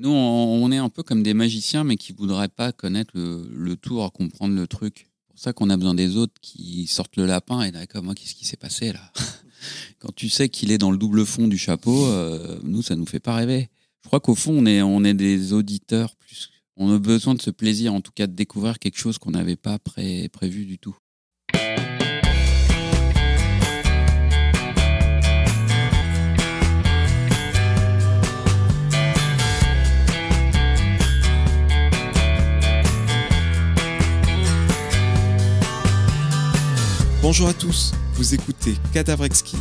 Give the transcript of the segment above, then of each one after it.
Nous, on, est un peu comme des magiciens, mais qui voudraient pas connaître le, tour, comprendre le truc. C'est pour ça qu'on a besoin des autres qui sortent le lapin et d'accord, moi, qu'est-ce qui s'est passé là? Quand tu sais qu'il est dans le double fond du chapeau, euh, nous, ça nous fait pas rêver. Je crois qu'au fond, on est, des auditeurs plus. On a besoin de ce plaisir, en tout cas, de découvrir quelque chose qu'on n'avait pas pré- prévu du tout. Bonjour à tous, vous écoutez Cadavre Exquis,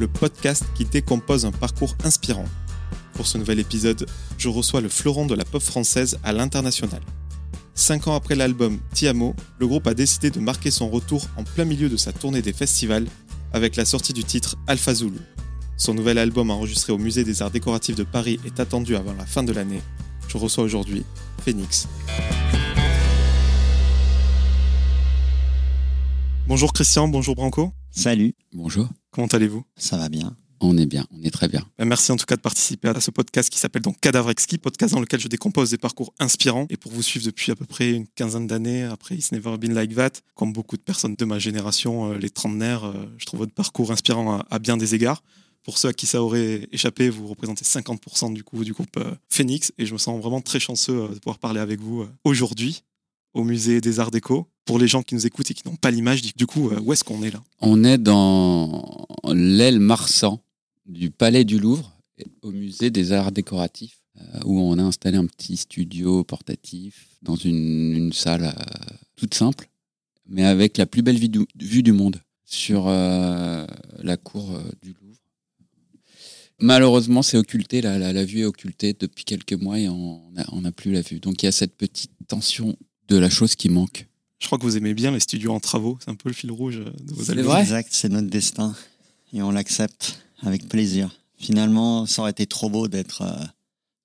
le podcast qui décompose un parcours inspirant. Pour ce nouvel épisode, je reçois le fleuron de la pop française à l'international. Cinq ans après l'album Tiamo, le groupe a décidé de marquer son retour en plein milieu de sa tournée des festivals avec la sortie du titre Alpha. Son nouvel album enregistré au Musée des Arts Décoratifs de Paris est attendu avant la fin de l'année. Je reçois aujourd'hui Phoenix. Bonjour Christian, bonjour Branco. Salut, Bonjour. Comment allez-vous? Ça va bien. On est bien, on est très bien. Ben, Merci en tout cas de participer à ce podcast qui s'appelle donc Cadavre Exquis, podcast dans lequel je décompose des parcours inspirants. Et pour vous suivre depuis à peu près une quinzaine d'années, après It's Never Been Like That, comme beaucoup de personnes de ma génération, euh, les trentenaires, euh, je trouve votre parcours inspirant à, bien des égards. Pour ceux à qui ça aurait échappé, vous représentez 50% du coup du groupe euh, Phoenix et je me sens vraiment très chanceux de pouvoir parler avec vous aujourd'hui au musée des Arts Déco. Pour les gens qui nous écoutent et qui n'ont pas l'image, du coup, euh, où est-ce qu'on est là On est dans l'aile Marsan du Palais du Louvre, au musée des Arts Décoratifs, euh, où on a installé un petit studio portatif dans une, salle euh, toute simple, mais avec la plus belle vue du, vue du monde sur la cour du Louvre. Malheureusement, c'est occulté, la, vue est occultée depuis quelques mois et on n'a plus la vue. Donc il y a cette petite tension de la chose qui manque. Je crois que vous aimez bien les studios en travaux, c'est un peu le fil rouge de vos C'est albums. Exact, c'est notre destin et on l'accepte avec plaisir. Finalement, ça aurait été trop beau d'être euh,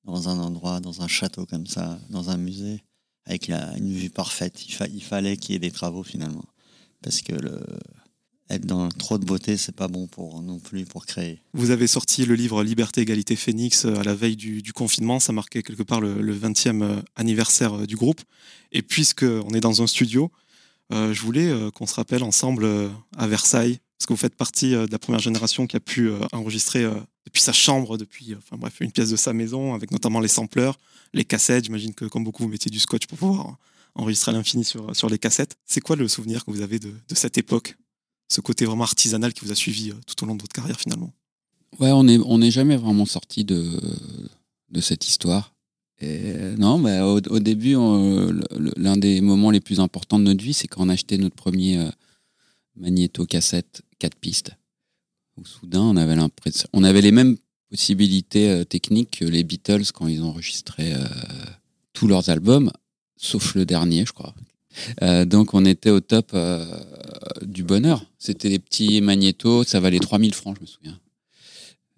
dans un endroit, dans un château comme ça, dans un musée, avec la, une vue parfaite. Il, fa- il fallait qu'il y ait des travaux finalement, parce que le, être dans trop de beauté, c'est pas bon pour non plus pour créer. Vous avez sorti le livre Liberté, Égalité, Phoenix euh, à la veille du, confinement. Ça marquait quelque part le, le 20e euh, anniversaire euh, du groupe. Et puisque on est dans un studio, je voulais qu'on se rappelle ensemble à Versailles, parce que vous faites partie de la première génération qui a pu enregistrer depuis sa chambre, depuis enfin bref une pièce de sa maison, avec notamment les sampleurs, les cassettes. J'imagine que comme beaucoup vous mettiez du scotch pour pouvoir enregistrer à l'infini sur, sur les cassettes. C'est quoi le souvenir que vous avez de cette époque? Ce côté vraiment artisanal qui vous a suivi euh, tout au long de votre carrière finalement. Ouais, on n'est on jamais vraiment sorti de, de cette histoire. Non, mais au, début, l'un des moments les plus importants de notre vie, c'est quand on a acheté notre premier euh, magnéto-cassette 4 pistes. Où soudain, on avait l'impression, on avait les mêmes possibilités euh, techniques que les Beatles quand ils enregistraient euh, tous leurs albums, sauf le dernier, je crois. Euh, donc, on était au top euh, du bonheur. C'était des petits magnétos, ça valait 3000 francs, je me souviens.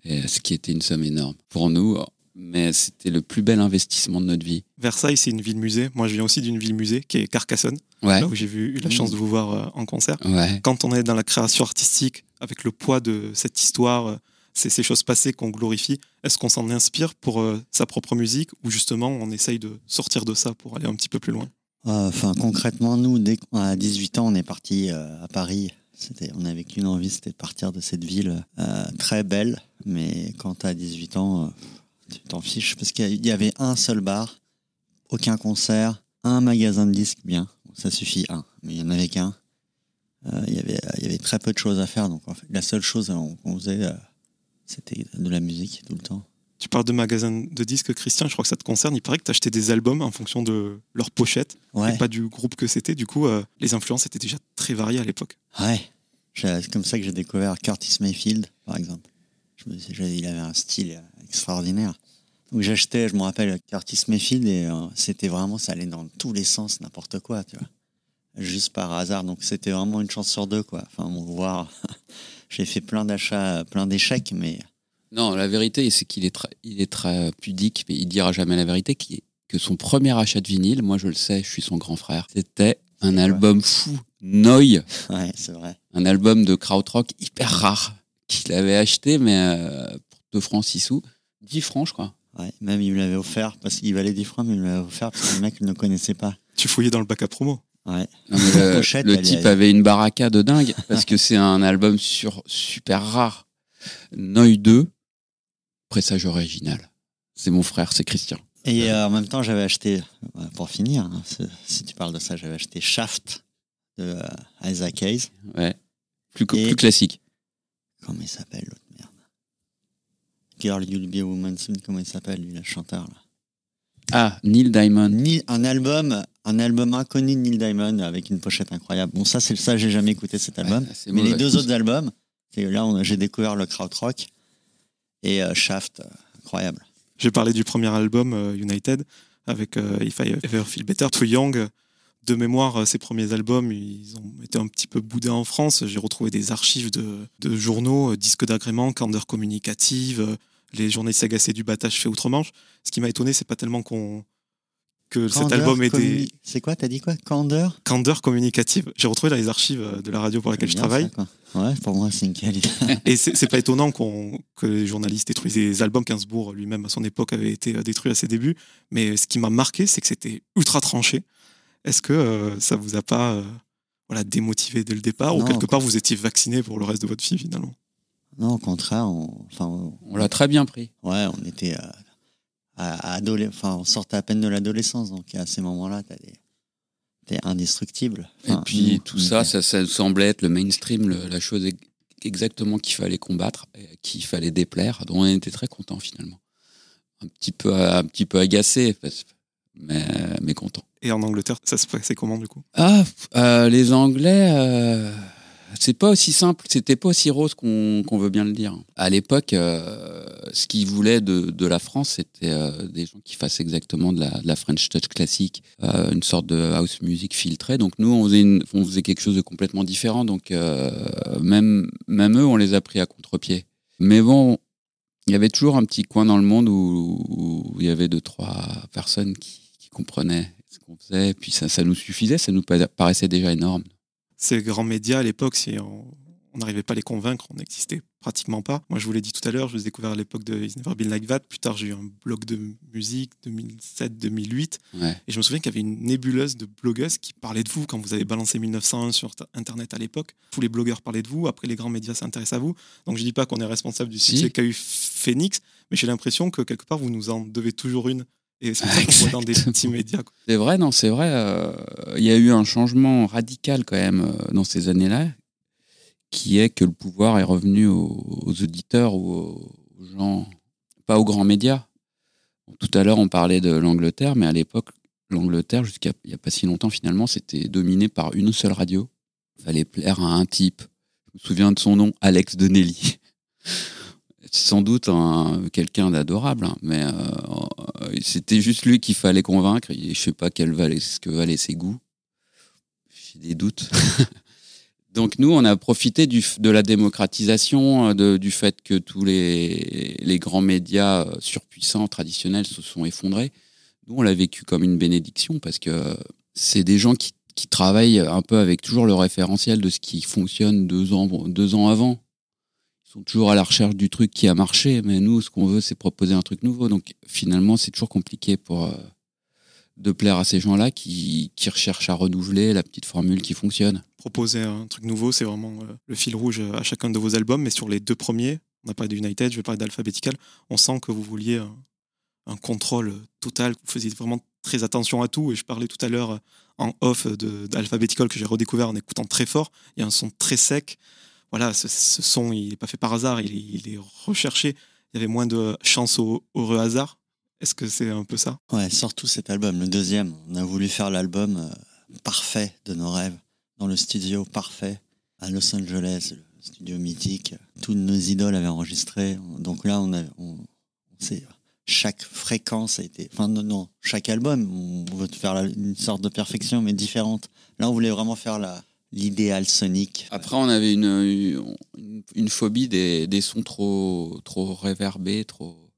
Et, ce qui était une somme énorme pour nous, mais c'était le plus bel investissement de notre vie. Versailles, c'est une ville-musée. Moi, je viens aussi d'une ville-musée qui est Carcassonne, Ouais, là où j'ai eu la chance de vous voir euh, en concert. ouais. Quand on est dans la création artistique, avec le poids de cette histoire, euh, c'est ces choses passées qu'on glorifie, est-ce qu'on s'en inspire pour euh, sa propre musique ou justement on essaye de sortir de ça pour aller un petit peu plus loin? Euh, Enfin, concrètement, nous, dès a 18 ans, on est parti euh, à Paris. C'était, on n'avait qu'une envie, c'était de partir de cette ville euh, très belle. Mais quand tu as 18 ans, euh, tu t'en fiches. Parce qu'il y avait un seul bar, aucun concert, un magasin de disques bien. Ça suffit, un. Mais il n'y en avait qu'un. Il y avait, il y avait très peu de choses à faire. Donc, en fait, la seule chose qu'on faisait, c'était de la musique tout le temps. Tu parles de magasin de disques, Christian, je crois que ça te concerne. Il paraît que tu achetais des albums en fonction de leur pochette Ouais. et pas du groupe que c'était. Du coup, euh, les influences étaient déjà très variées à l'époque. Ouais. C'est comme ça que j'ai découvert Curtis Mayfield, par exemple. Je me j'ai- il avait un style extraordinaire. Donc j'achetais, je me rappelle, Curtis Mayfield et euh, c'était vraiment, ça allait dans tous les sens, n'importe quoi, tu vois. Juste par hasard. Donc c'était vraiment une chance sur deux, quoi. Enfin, bon, voir. j'ai fait plein d'achats, plein d'échecs, mais Non, la vérité, c'est qu'il est, très- il est très pudique, mais il dira jamais la vérité, qui- que son premier achat de vinyle, moi je le sais, je suis son grand frère, c'était un album fou, Noy, ouais, c'est vrai. un album de krautrock hyper rare, qu'il avait acheté, mais euh, pour 2 francs 6 sous, 10 francs je crois. Ouais, même il me l'avait offert parce qu'il valait 10 francs, mais il me l'avait offert parce que le mec ne connaissait pas. Tu fouillais dans le bac à promo. Ouais. Non, le, pochette, le type est- avait une baraka de dingue parce que c'est un album sur, super rare. Noy 2, pressage original. C'est mon frère, c'est Christian. Et euh, en même temps, j'avais acheté, euh, pour finir, hein, si- tu parles de ça, j'avais acheté Shaft de euh, Isaac Hayes. Ouais. Plus, co- Et- plus classique. Comment il s'appelle l'autre merde? Girl You'll Be a Woman Soon, comment il s'appelle lui, le chanteur là? Ah, Neil Diamond. Ni- un album, un album inconnu de Neil Diamond avec une pochette incroyable. Bon, ça, c'est ça, j'ai jamais écouté cet album. Ouais, Mais les deux autres albums, c'est là où j'ai découvert le krautrock et euh, Shaft, euh, incroyable. J'ai parlé du premier album euh, United avec If I Ever Feel Better, Too Young. De mémoire, ces premiers albums, ils ont été un petit peu boudés en France. J'ai retrouvé des archives de, de journaux, disques d'agrément, candeur communicative, les journées sagacées du battage fait outre-Manche. Ce qui m'a étonné, c'est pas tellement qu'on que cet album était C'est quoi, t'as dit quoi? Candeur? Candeur communicative. J'ai retrouvé dans les archives de la radio pour laquelle je travaille. ça, quoi. Ouais, pour moi, c'est une qualité. Et c'est pas étonnant qu'on que les journalistes détruisent les albums. Gainsbourg lui-même à son époque avait été euh, détruit à ses débuts. Mais ce qui m'a marqué, c'est que c'était ultra tranché. Est-ce que euh, ça vous a pas euh, voilà, démotivé dès le départ? Non, ou quelque part vous étiez vacciné pour le reste de votre vie finalement? Non, au contraire, on, enfin, on- On l'a très bien pris. ouais, on était euh, à, à adole- enfin, on sortait à peine de l'adolescence, donc à ces moments-là, t'as des- t'es indestructible. Enfin, Et puis nous, tout ça, ça, ça semblait être le mainstream, le- la chose ex- exactement qu'il fallait combattre, et à qui il fallait déplaire. Donc on était très contents finalement. Un petit peu, un petit peu agacé, mais content. Et en Angleterre, ça se passait comment du coup? Ah, euh, les Anglais, euh, c'est pas aussi simple, c'était pas aussi rose qu'on veut bien le dire. À l'époque, euh, ce qu'ils voulaient de, la France, c'était euh, des gens qui fassent exactement de la, French touch classique, euh, une sorte de house music filtrée. Donc nous, on faisait, quelque chose de complètement différent. Donc même, même eux, on les a pris à contre-pied. Mais bon, il y avait toujours un petit coin dans le monde où, il y avait deux, trois personnes qui, comprenaient ce qu'on faisait. Puis ça, nous suffisait, ça nous pa- paraissait déjà énorme. Ces grands médias à l'époque, si on n'arrivait pas à les convaincre, on n'existait pratiquement pas. Moi, je vous l'ai dit tout à l'heure, je vous ai découvert à l'époque de It's Never Been Like That. Plus tard, j'ai eu un blog de musique 2007-2008. Ouais. Et je me souviens qu'il y avait une nébuleuse de blogueuses qui parlaient de vous quand vous avez balancé 1901 sur Internet à l'époque. Tous les blogueurs parlaient de vous. Après, les grands médias s'intéressent à vous. Donc, je dis pas qu'on est responsable du Si. succès qu'a eu Phoenix, mais j'ai l'impression que quelque part, vous nous en devez toujours une. Et c'est pour ça qu'on voit dans des Exactement. petits médias. quoi. C'est vrai, non, c'est vrai. euh, Il y a eu un changement radical quand même euh, dans ces années-là, qui est que le pouvoir est revenu aux, aux auditeurs ou aux, aux gens, pas aux grands médias. Tout à l'heure, on parlait de l'Angleterre, mais à l'époque, l'Angleterre, jusqu'à il n'y a pas si longtemps finalement, c'était dominé par une seule radio. Il fallait plaire à un type. Je me souviens de son nom, Alex Donnelly. C'est sans doute un- quelqu'un d'adorable, hein, mais euh, c'était juste lui qu'il fallait convaincre. Et je sais pas quel ce que valaient ses goûts. J'ai des doutes. Donc nous, on a profité du, de la démocratisation, euh, du fait que tous les, les grands médias euh, surpuissants, traditionnels, se sont effondrés. Nous, on l'a vécu comme une bénédiction parce que c'est des gens qui, qui travaillent un peu avec toujours le référentiel de ce qui fonctionne deux ans, deux ans avant. Sont toujours à la recherche du truc qui a marché, mais nous, ce qu'on veut, c'est proposer un truc nouveau. Donc finalement, c'est toujours compliqué pour euh, de plaire à ces gens-là qui, qui recherchent à renouveler la petite formule qui fonctionne. Proposer un truc nouveau, c'est vraiment euh, le fil rouge à chacun de vos albums. Mais sur les deux premiers, on a parlé de United, je vais parler d'Alphabetical, on sent que vous vouliez un, un contrôle total, que vous faisiez vraiment très attention à tout. Et je parlais tout à l'heure euh, en off d'Alphabetical que j'ai redécouvert en écoutant très fort. Il y a un son très sec. Voilà, ce, son, il n'est pas fait par hasard, il est, recherché. Il y avait moins de chance au heureux hasard. Est-ce que c'est un peu ça? Ouais, surtout cet album, le deuxième. On a voulu faire l'album euh, parfait de nos rêves, dans le studio parfait, à Los Angeles, le studio mythique. Toutes nos idoles avaient enregistré. Donc là, on a, on, on chaque fréquence a été. Enfin, non, non, chaque album, on veut faire une sorte de perfection, mais différente. Là, on voulait vraiment faire la- l'idéal sonique. Après, on avait une, une, une phobie des, des sons trop, trop réverbés, trop.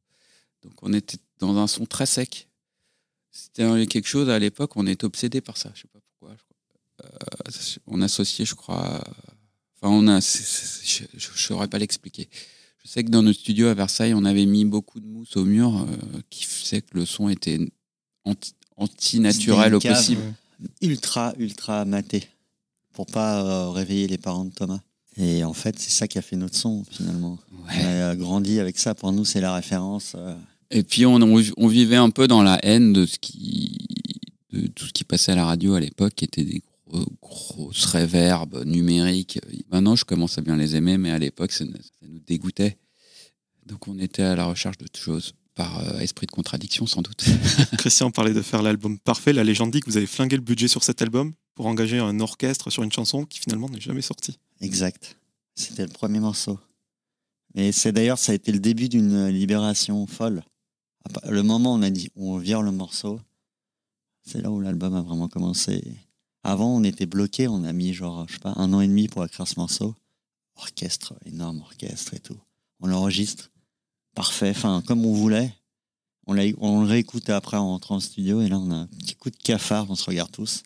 Donc, on était dans un son très sec. C'était quelque chose à l'époque, on était obsédé par ça. Je sais pas pourquoi. Euh, on associait, je crois. Enfin, on a. je ne saurais pas l'expliquer. Je sais que dans notre studio à Versailles, on avait mis beaucoup de mousse au mur euh, qui faisait que le son était anti- anti-naturel au possible. ultra, ultra maté pour pas euh, réveiller les parents de Thomas. Et en fait, c'est ça qui a fait notre son finalement. On Ouais. a euh, grandi avec ça. Pour nous, c'est la référence. euh, Et puis on, on, on vivait un peu dans la haine de ce qui de tout ce qui passait à la radio à l'époque, qui étaient des gros, grosses réverbes numériques. Maintenant, je commence à bien les aimer, mais à l'époque, ça, nous- ça nous dégoûtait. Donc on était à la recherche de choses par euh, esprit de contradiction, sans doute. Christian parlait de faire l'album parfait. La légende dit que vous avez flingué le budget sur cet album pour engager un orchestre sur une chanson qui finalement n'est jamais sortie. Exact. C'était le premier morceau. Et c'est d'ailleurs, ça a été le début d'une libération folle. Le moment où on a dit on vire le morceau, c'est là où l'album a vraiment commencé. Avant, on était bloqué, on a mis genre, je sais pas, un an et demi pour écrire ce morceau. Orchestre, énorme orchestre et tout. On l'enregistre, parfait, enfin, comme on voulait. On, on le réécoute après en rentrant au studio et là, on a un petit coup de cafard, on se regarde tous.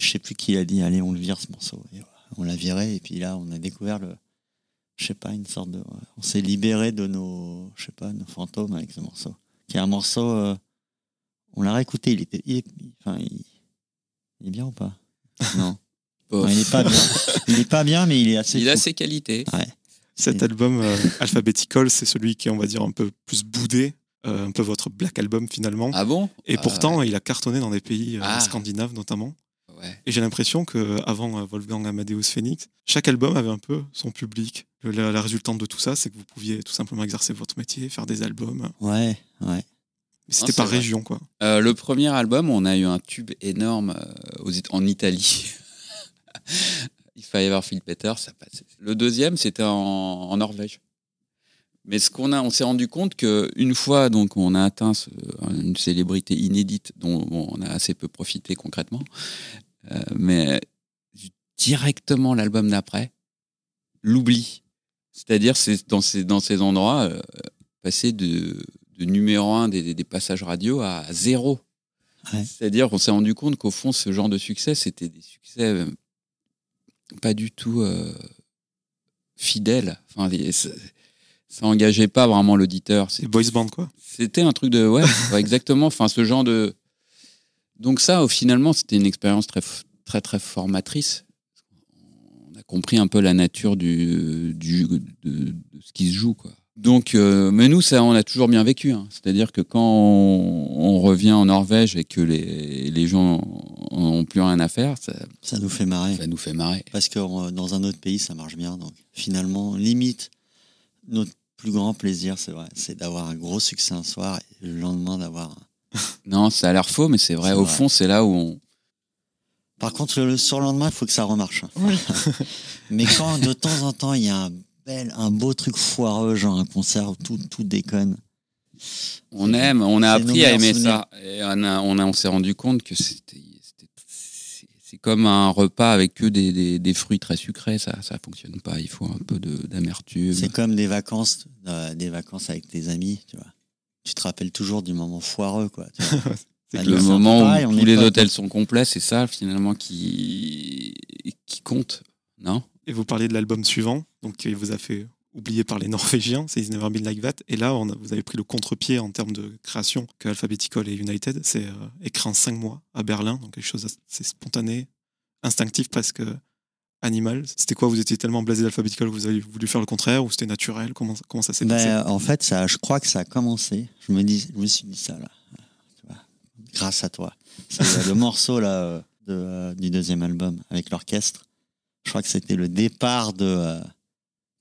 Je sais plus qui a dit, allez, on le vire ce morceau. Et on l'a viré et puis là, on a découvert le, je sais pas, une sorte de, on s'est libéré de nos, je sais pas, nos fantômes avec ce morceau. Qui est un morceau, euh, on l'a réécouté, il était, il est, enfin, il, il est bien ou pas? Non, il est pas bien. Il est pas bien, mais il est assez. Il a ses qualités. Cet Et- album euh, Alphabetical, c'est celui qui est, on va dire, un peu plus boudé, euh, un peu votre black album finalement. Ah bon? Et Ah, pourtant, il a cartonné dans des pays euh, Ah. scandinaves notamment. Ouais. Et j'ai l'impression que avant euh, Wolfgang Amadeus Phoenix, chaque album avait un peu son public. Le- la, la résultante de tout ça, c'est que vous pouviez tout simplement exercer votre métier, faire des albums. Ouais, ouais. Mais c'était par vrai. région, quoi. Euh, le premier album, on a eu un tube énorme euh, aux en Italie. Il fallait avoir Phil Peter, ça passait. Le deuxième, c'était en, en Norvège. Mais ce qu'on a, on s'est rendu compte que une fois donc on a atteint ce- une célébrité inédite dont bon, on a assez peu profité concrètement, euh, mais directement l'album d'après, l'oubli. C'est-à-dire c'est dans ces dans ces endroits euh, passer de, de numéro un des, des passages radio à zéro. Ouais. C'est-à-dire qu'on s'est rendu compte qu'au fond, ce genre de succès, c'était des succès euh, pas du tout euh, fidèles. Enfin, ça, ça engageait pas vraiment l'auditeur. C'est boys band, quoi. C'était un truc de. Ouais, exactement. Enfin, ce genre de. Donc, ça, finalement, c'était une expérience très, très, très formatrice. On a compris un peu la nature du, du, de, de ce qui se joue, quoi. Donc, euh, mais nous, ça, on a toujours bien vécu. hein. C'est-à-dire que quand on, on revient en Norvège et que les, les gens n'ont plus rien à faire, ça, Ça nous fait marrer. ça nous fait marrer. Parce que euh, dans un autre pays, ça marche bien. Donc finalement, limite, notre plus grand plaisir, c'est vrai, c'est d'avoir un gros succès un soir et le lendemain d'avoir. Non, ça a l'air faux, mais c'est vrai. Au vrai. fond, c'est là où on. Par contre, le surlendemain, il faut que ça remarche. Mais quand de temps en temps, il y a un bel, un beau truc foireux, genre un concert où tout, tout déconne. On aime, on a appris à aimer souvenirs. ça. Et on, a, on, a- on s'est rendu compte que c'était. C'est comme un repas avec que des, des, des fruits très sucrés, ça ça fonctionne pas. Il faut un peu de- d'amertume. C'est comme des vacances, euh, des vacances avec tes amis, tu vois. Tu te rappelles toujours du moment foireux, quoi. Bah, Le c'est peu moment pareil, où tous les hôtels sont complets, c'est ça finalement qui, qui compte, non? Et vous parliez de l'album suivant, donc qui vous a fait oublier par les Norvégiens, c'est It's Never Been Like That. Et là, on a- vous avez pris le contre-pied en termes de création que Alphabetical et United. C'est euh, écrit en cinq mois à Berlin, donc quelque chose d'assez spontané, instinctif presque animal. C'était quoi Vous étiez tellement blasé d'Alphabetical que vous avez voulu faire le contraire ou c'était naturel comment, comment ça s'est passé? Ben, en fait, ça, je crois que ça a commencé. Je me, dis, je me suis dit ça, là. Grâce à toi. C'est le morceau là, euh, de, euh, du deuxième album avec l'orchestre. Je crois que c'était le départ de, euh,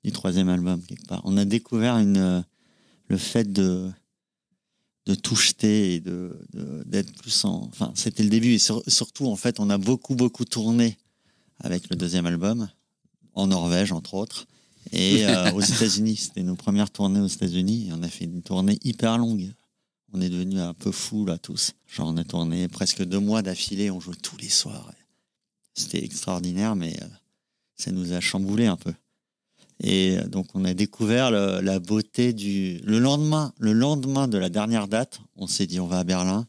du troisième album, quelque part. On a découvert une, euh, le fait de, de tout jeter et de, de- d'être plus en. Enfin, c'était le début. Et sur- surtout, en fait, on a beaucoup, beaucoup tourné avec le deuxième album, en Norvège, entre autres. Et euh, aux États-Unis, c'était nos premières tournées aux États-Unis. Et on a fait une tournée hyper longue. On est devenus un peu fous là tous. Genre on a tourné presque deux mois d'affilée, on jouait tous les soirs. C'était extraordinaire, mais euh, ça nous a chamboulé un peu. Et euh, donc on a découvert le- la beauté du. Le lendemain, le lendemain de la dernière date, on s'est dit on va à Berlin.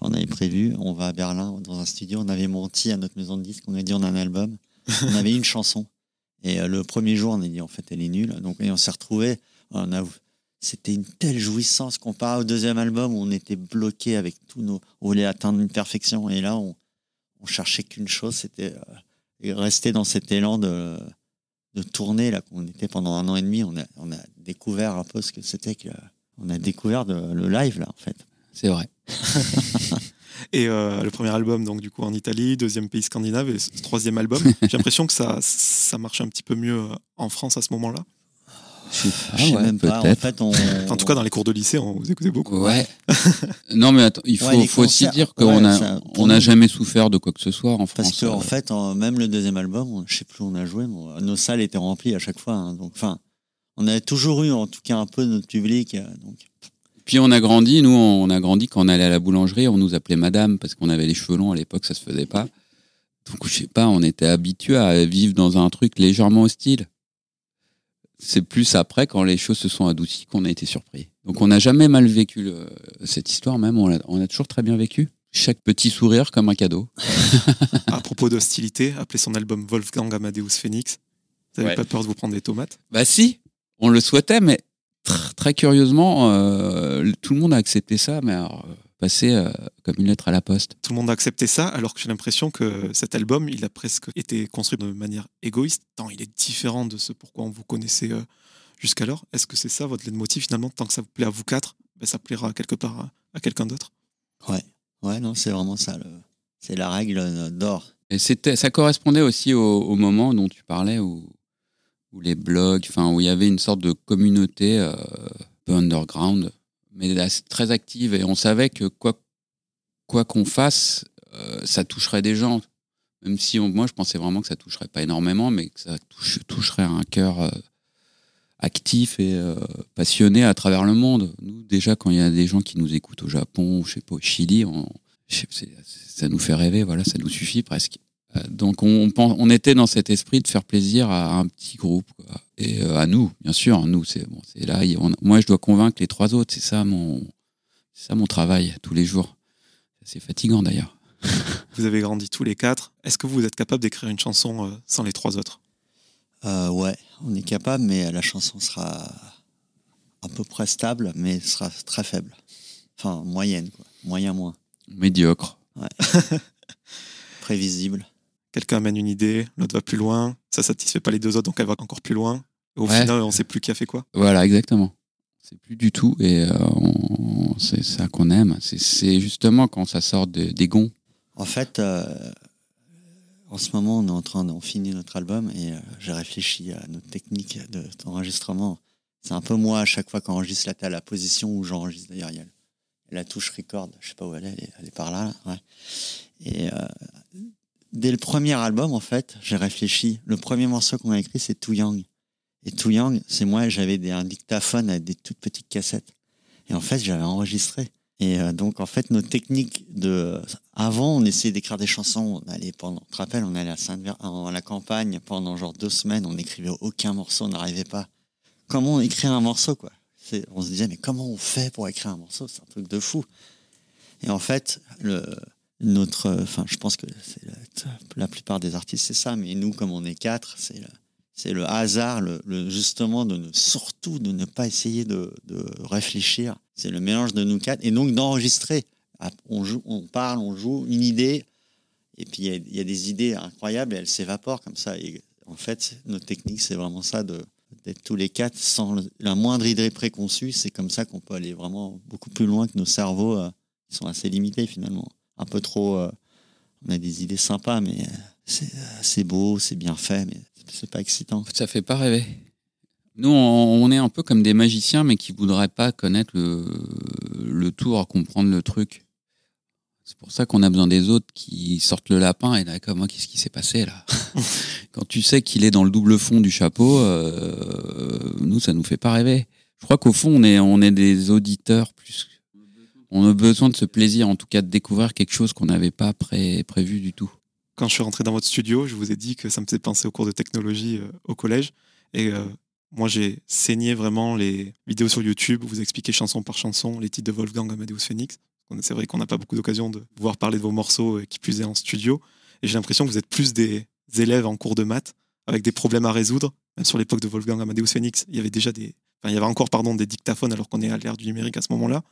On avait prévu, on va à Berlin dans un studio. On avait menti à notre maison de disques. On a dit on a un album. On avait une chanson. Et euh, le premier jour, on a dit en fait elle est nulle. Donc et on s'est retrouvé On a, c'était une telle jouissance comparé au deuxième album où on était bloqué avec tous nos. On voulait atteindre une perfection. Et là, on, on cherchait qu'une chose, c'était euh, rester dans cet élan de, de tourner. Là, on était pendant un an et demi. On a, on a découvert un peu ce que c'était que. On a découvert de- le live, là, en fait. C'est vrai. Et euh, le premier album, donc du coup en Italie, deuxième pays scandinave, et ce troisième album, j'ai l'impression que ça, ça marche un petit peu mieux euh, en France à ce moment-là. Je sais pas, Je sais ouais, même pas. En fait, on. En tout cas, dans les cours de lycée, on vous écoutait beaucoup. Ouais. non, mais attends, il faut, Ouais, les faut aussi dire qu'on ouais, a, pour on n'a jamais souffert de quoi que ce soit en France. Parce que en Euh, fait, en- même le deuxième album, je sais plus où on a joué, mais nos salles étaient remplies à chaque fois. hein. donc, enfin, on avait toujours eu, en tout cas, un peu notre public. donc, Puis on a grandi, nous, on a grandi quand on allait à la boulangerie, on nous appelait madame parce qu'on avait les cheveux longs à l'époque, ça se faisait pas. Donc, je sais pas, on était habitué à vivre dans un truc légèrement hostile. C'est plus après, quand les choses se sont adoucies, qu'on a été surpris. Donc, on n'a jamais mal vécu le- cette histoire, même, on a toujours très bien vécu. Chaque petit sourire comme un cadeau. À propos d'hostilité, appelez son album Wolfgang Amadeus Phoenix. Vous n'avez Ouais. pas peur de vous prendre des tomates? Bah si, on le souhaitait, mais tr- très curieusement, euh, tout le monde a accepté ça, mais alors, euh, passé euh, comme une lettre à la poste. Tout le monde a accepté ça, alors que j'ai l'impression que cet album, il a presque été construit de manière égoïste, tant il est différent de ce pourquoi on vous connaissait euh, jusqu'alors. Est-ce que c'est ça votre leitmotiv finalement? Tant que ça vous plaît à vous quatre, ben, ça plaira quelque part à, à quelqu'un d'autre? ouais, non, c'est vraiment ça. le- C'est la règle d'or. Et c'était, ça correspondait aussi au, au moment dont tu parlais, où, où les blogs, enfin, où il y avait une sorte de communauté euh, peu underground, mais très active. Et on savait que quoi qu'on fasse, euh, ça toucherait des gens. Même si moi, je pensais vraiment que ça toucherait pas énormément, mais que ça touche- toucherait un cœur euh, actif et euh, passionné à travers le monde. Nous, déjà, quand il y a des gens qui nous écoutent au Japon, je sais pas, au Chili, ça nous fait rêver, voilà, ça nous suffit presque. Euh, Donc on, on, pense- on était dans cet esprit de faire plaisir à un petit groupe quoi. et euh, à nous, bien sûr. Nous, c'est bon, c'est là. on- moi, je dois convaincre les trois autres. C'est ça mon, c'est ça mon travail tous les jours. C'est fatigant d'ailleurs. Vous avez grandi tous les quatre. Est-ce que vous êtes capable d'écrire une chanson euh, sans les trois autres? Euh, ouais, on est capable, mais la chanson sera à peu près stable, mais sera très faible. Enfin, moyenne, quoi. Moyen moins. Médiocre. Prévisible. Quelqu'un amène une idée, l'autre va plus loin, ça satisfait pas les deux autres, donc elle va encore plus loin. Au Ouais. final, on sait plus qui a fait quoi. Voilà, exactement. C'est plus du tout et euh, on- c'est ça qu'on aime. C'est- C'est justement quand ça sort de- des gonds. En fait, euh, en ce moment, on est en train d'en finir notre album et euh, j'ai réfléchi à notre technique de- d'enregistrement. C'est un peu moi à chaque fois qu'on enregistre la, la position où j'enregistre. D'ailleurs, il y a la touche record, je sais pas où elle est, elle est, elle est par là. là, ouais. Et euh, dès le premier album, en fait, j'ai réfléchi. Le premier morceau qu'on a écrit, c'est Too Young. Et Too Young, c'est moi, j'avais des- un dictaphone avec des toutes petites cassettes. Et en fait, j'avais enregistré. Et euh, donc, en fait, nos techniques de. Avant, on essayait d'écrire des chansons. On allait pendant. Tu te rappelles, on allait à Sainte-Ver, à la campagne pendant genre deux semaines. On n'écrivait aucun morceau, on n'arrivait pas. Comment écrire un morceau, quoi? On se disait, mais comment on fait pour écrire un morceau? C'est un truc de fou. Et en fait, le, notre. Enfin, je pense que c'est la, la plupart des artistes, c'est ça. Mais nous, comme on est quatre, c'est c'est le hasard, le, le- justement, de ne, surtout de ne pas essayer de, de réfléchir. C'est le mélange de nous quatre. Et donc d'enregistrer. On, joue, on parle, on joue une idée. Et puis il y a- des idées incroyables et elles s'évaporent comme ça. Et en fait, notre technique, c'est vraiment ça de d'être tous les quatre sans la moindre idée préconçue. C'est comme ça qu'on peut aller vraiment beaucoup plus loin que nos cerveaux euh, qui sont assez limités finalement. Un peu trop. euh, on a des idées sympas, mais euh, c'est euh, c'est beau, c'est bien fait, mais c'est pas excitant. Ça fait pas rêver. Nous, on, on est un peu comme des magiciens, mais qui voudraient pas connaître le, le tour comprendre le truc. C'est pour ça qu'on a besoin des autres qui sortent le lapin et là, comme moi, qu'est-ce qui s'est passé là Quand tu sais qu'il est dans le double fond du chapeau, euh, nous, ça nous fait pas rêver. Je crois qu'au fond, on est, on est des auditeurs plus. On a besoin de ce plaisir, en tout cas, de découvrir quelque chose qu'on n'avait pas pré- prévu du tout. Quand je suis rentré dans votre studio, je vous ai dit que ça me faisait penser au cours de technologie euh, au collège. Et euh, moi, j'ai saigné vraiment les vidéos sur YouTube où vous expliquez chanson par chanson les titres de Wolfgang Amadeus Phoenix. C'est vrai qu'on n'a pas beaucoup d'occasion de pouvoir parler de vos morceaux euh, qui plus est en studio. Et j'ai l'impression que vous êtes plus des élèves en cours de maths avec des problèmes à résoudre. Même sur l'époque de Wolfgang Amadeus Phoenix, il y avait déjà des il y avait encore pardon, des dictaphones alors qu'on est à l'ère du numérique à ce moment-là.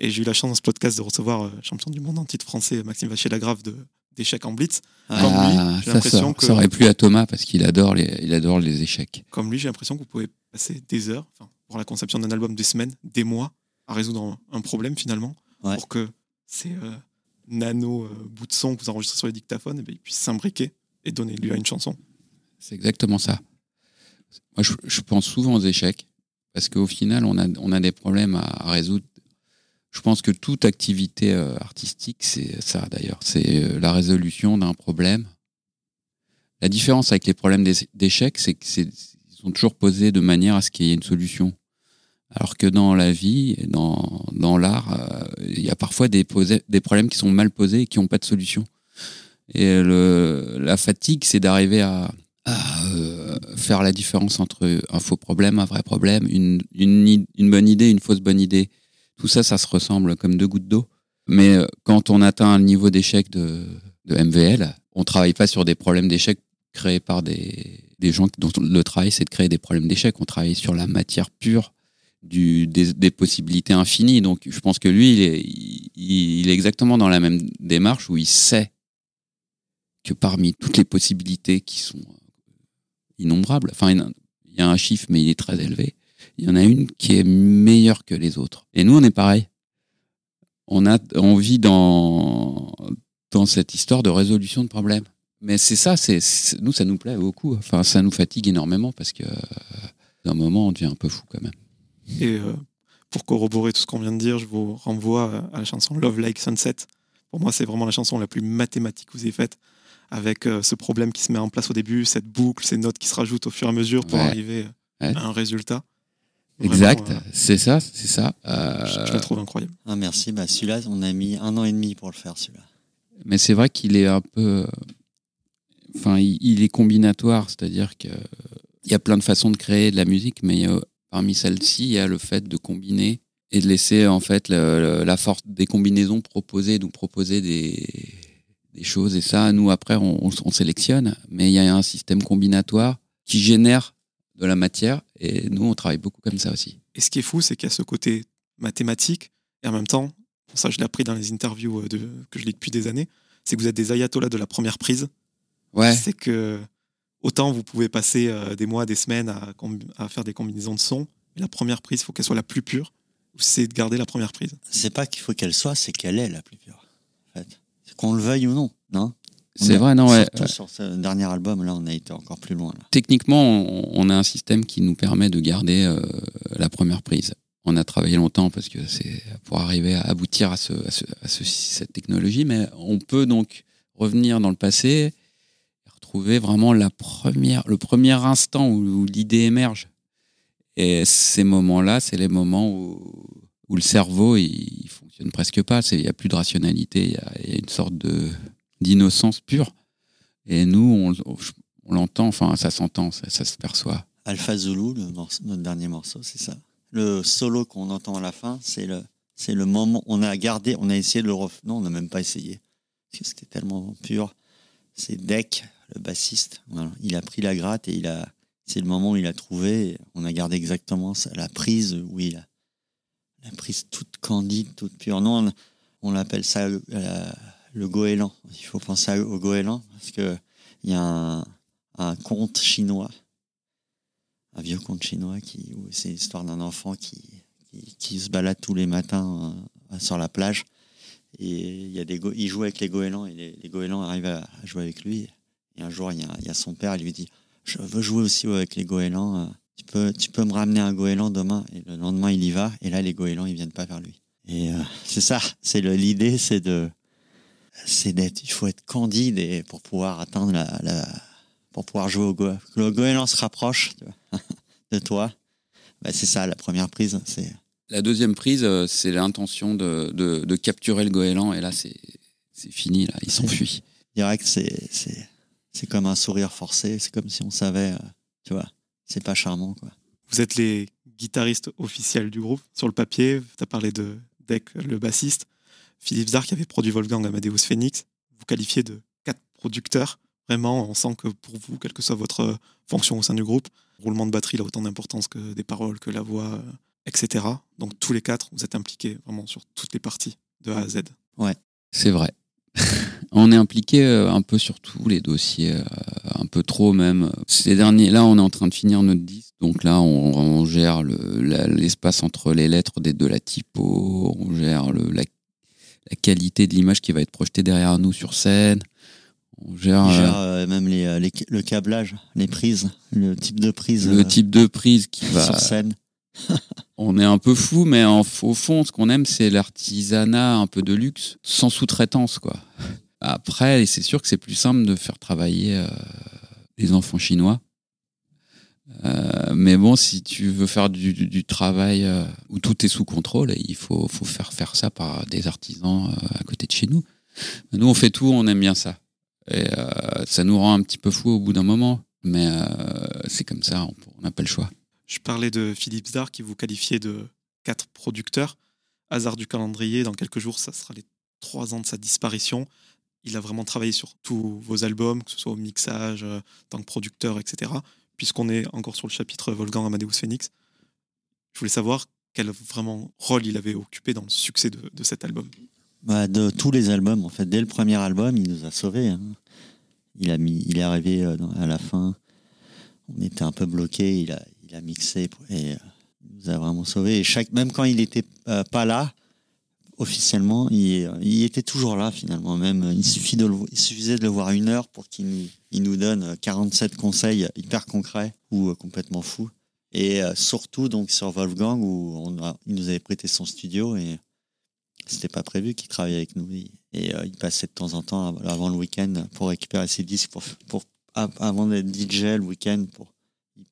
Et j'ai eu la chance dans ce podcast de recevoir euh, champion du monde en titre français Maxime Vachier-Lagrave de d'échecs en blitz. Ah, Comme lui, j'ai ça, l'impression ça, que- ça aurait plu à Thomas parce qu'il adore les, il adore les échecs. Comme lui, j'ai l'impression que vous pouvez passer des heures, pour la conception d'un album, des semaines, des mois, à résoudre un, problème finalement, Ouais. pour que ces euh, nano euh, bouts de son que vous enregistrez sur les dictaphones, eh ils puissent s'imbriquer et donner lieu à une chanson. C'est exactement ça. Moi, je, je pense souvent aux échecs parce qu'au final, on a, on a des problèmes à, à résoudre. Je pense que toute activité euh, artistique, c'est ça d'ailleurs. C'est euh, la résolution d'un problème. La différence avec les problèmes d'é- d'échecs, c'est qu'ils sont toujours posés de manière à ce qu'il y ait une solution. Alors que dans la vie, dans, dans l'art, euh, il y a parfois des, problèmes qui sont mal posés et qui n'ont pas de solution. Et la fatigue, c'est d'arriver à, faire la différence entre un faux problème, un vrai problème, une, une bonne idée, une fausse bonne idée. Tout ça, ça se ressemble comme deux gouttes d'eau. Mais euh, quand on atteint un niveau d'échec de, MVL, on travaille pas sur des problèmes d'échec créés par des, gens dont le travail, c'est de créer des problèmes d'échec. On travaille sur la matière pure des, possibilités infinies. Donc, je pense que lui, il est, il, il est exactement dans la même démarche où il sait que parmi toutes les possibilités qui sont innombrables, enfin, il y a un chiffre, mais il est très élevé, il y en a une qui est meilleure que les autres. Et nous, on est pareil. On, a, on vit dans, dans cette histoire de résolution de problèmes. Mais c'est ça, c'est nous, ça nous plaît beaucoup. Enfin, ça nous fatigue énormément parce que euh, d'un moment, on devient un peu fou quand même. Et euh, pour corroborer tout ce qu'on vient de dire, je vous renvoie à la chanson Love Like Sunset. Pour moi, c'est vraiment la chanson la plus mathématique que vous ayez faite, avec euh, ce problème qui se met en place au début, cette boucle, ces notes qui se rajoutent au fur et à mesure pour Ouais. arriver Ouais. à un résultat. Exact, euh, c'est ça, c'est ça. Euh, je, je la trouve incroyable. Ah, merci. Bah, celui-là, on a mis un an et demi pour le faire, celui-là. mais c'est vrai qu'il est un peu. Enfin, il, il est combinatoire, c'est-à-dire qu'il y a plein de façons de créer de la musique, mais euh, parmi celles-ci, il y a le fait de combiner et de laisser en fait le- le- la force des combinaisons proposer, nous proposer des, des choses. Et ça, nous, après, on, on- on sélectionne, mais il y a un système combinatoire qui génère de la matière, et nous, on travaille beaucoup comme ça aussi. Et ce qui est fou, c'est qu'il y a ce côté mathématique, et en même temps, ça je l'ai appris dans les interviews euh, de, que je lis depuis des années, c'est que vous êtes des ayatollahs de la première prise. Ouais, C'est que autant vous pouvez passer euh, des mois, des semaines à, faire des combinaisons de sons, mais la première prise, il faut qu'elle soit la plus pure. C'est de garder la première prise. C'est pas qu'il faut qu'elle soit, c'est qu'elle est la plus pure. En fait. Qu'on le veuille ou non, non? C'est vrai, non, ouais. Surtout sur ce dernier album, là, on a été encore plus loin. Là. techniquement, on, on a un système qui nous permet de garder euh, la première prise. On a travaillé longtemps parce que c'est pour arriver à aboutir à, ce, à, ce- à ce- cette technologie, mais on peut donc revenir dans le passé et retrouver vraiment la première, le premier instant où, où l'idée émerge. Et ces moments-là, c'est les moments où, où le cerveau il, il fonctionne presque pas. Il n'y a plus de rationalité, il y a, il y a une sorte de d'innocence pure. Et nous, on, on l'entend, enfin, ça s'entend, ça, ça se perçoit. Alpha Zulu, le notre dernier morceau, c'est ça. Le solo qu'on entend à la fin, c'est le, c'est le moment. On a gardé, on a essayé de le refaire. Non, on n'a même pas essayé. Parce que c'était tellement pur. C'est Deck, le bassiste. Il a pris la gratte et il a. C'est le moment où il a trouvé. On a gardé exactement ça, la prise où il a. La prise toute candide, toute pure. Non, on, on l'appelle ça euh, le goéland. Il faut penser au goéland parce que il y a un, un conte chinois un vieux conte chinois qui c'est l'histoire d'un enfant qui, qui, se balade tous les matins euh, sur la plage. Et il y a des il joue avec les goélands et les, goélands arrivent à, jouer avec lui. Et un jour il y a, il y a son père il lui dit je veux jouer aussi avec les goélands euh, tu peux tu peux me ramener un goéland demain. Et le lendemain il y va. Et là les goélands ils viennent pas vers lui. Et euh, c'est ça. C'est l'idée c'est de c'est d'être il faut être candide et pour pouvoir atteindre la, la pour pouvoir jouer au goéland que le goéland se rapproche de toi bah, c'est ça la première prise c'est La deuxième prise, euh, c'est l'intention de, de, de capturer le goéland, et là, c'est c'est fini, là, il s'enfuit. direct c'est c'est c'est comme un sourire forcé c'est comme si on savait euh, tu vois c'est pas charmant quoi Vous êtes les guitaristes officiels du groupe. Sur le papier, tu as parlé de Deck, le bassiste. Philippe Zark qui avait produit Wolfgang Amadeus Phoenix. Vous qualifiez de quatre producteurs. Vraiment, on sent que pour vous, quelle que soit votre fonction au sein du groupe, le roulement de batterie a autant d'importance que des paroles, que la voix, euh, etc. Donc tous les quatre, vous êtes impliqués vraiment sur toutes les parties de A à Z. C'est vrai. on est impliqué euh, un peu sur tous les dossiers, euh, un peu trop même. Ces derniers, là, on est en train de finir notre disque, donc là, on, gère l'espace entre les lettres des, de la typo, on gère le- la, la qualité de l'image qui va être projetée derrière nous sur scène. On gère, euh, gère euh, même les, euh, les- le câblage, les prises, le type de prise le euh, type de prise qui va. sur scène. On est un peu fou, mais en- au fond, ce qu'on aime, c'est l'artisanat un peu de luxe, sans sous-traitance, quoi. Après, c'est sûr que c'est plus simple de faire travailler euh, les enfants chinois. Euh, mais bon, si tu veux faire du, travail euh, où tout est sous contrôle, il faut, faire ça par des artisans euh, à côté de chez nous. Nous, on fait tout, on aime bien ça. Et ça nous rend un petit peu fou au bout d'un moment. Mais c'est comme ça, on n'a pas le choix. Je parlais de Philippe Zdar qui vous qualifiait de quatre producteurs. Hasard du calendrier, dans quelques jours, ça sera les trois ans de sa disparition. Il a vraiment travaillé sur tous vos albums, que ce soit au mixage, en tant que producteur, etc. Puisqu'on est encore sur le chapitre Wolfgang Amadeus Phoenix, je voulais savoir quel vraiment rôle il avait occupé dans le succès de, cet album. Bah, de tous les albums, en fait, dès le premier album, il nous a sauvés. hein. Il, a mis, il est arrivé euh, à la fin, on était un peu bloqué, il a, il a mixé et euh, il nous a vraiment sauvés. Et chaque, même quand il n'était pas là, officiellement, il, était toujours là finalement. Même, il, suffisait de le voir une heure pour qu'il nous, donne euh, 47 conseils hyper concrets ou euh, complètement fous. Et euh, surtout donc sur Wolfgang où il nous avait prêté son studio et c'était pas prévu qu'il travaille avec nous. Et euh, il passait de temps en temps av- avant le week-end pour récupérer ses disques pour, pour av- avant d'être DJ le week-end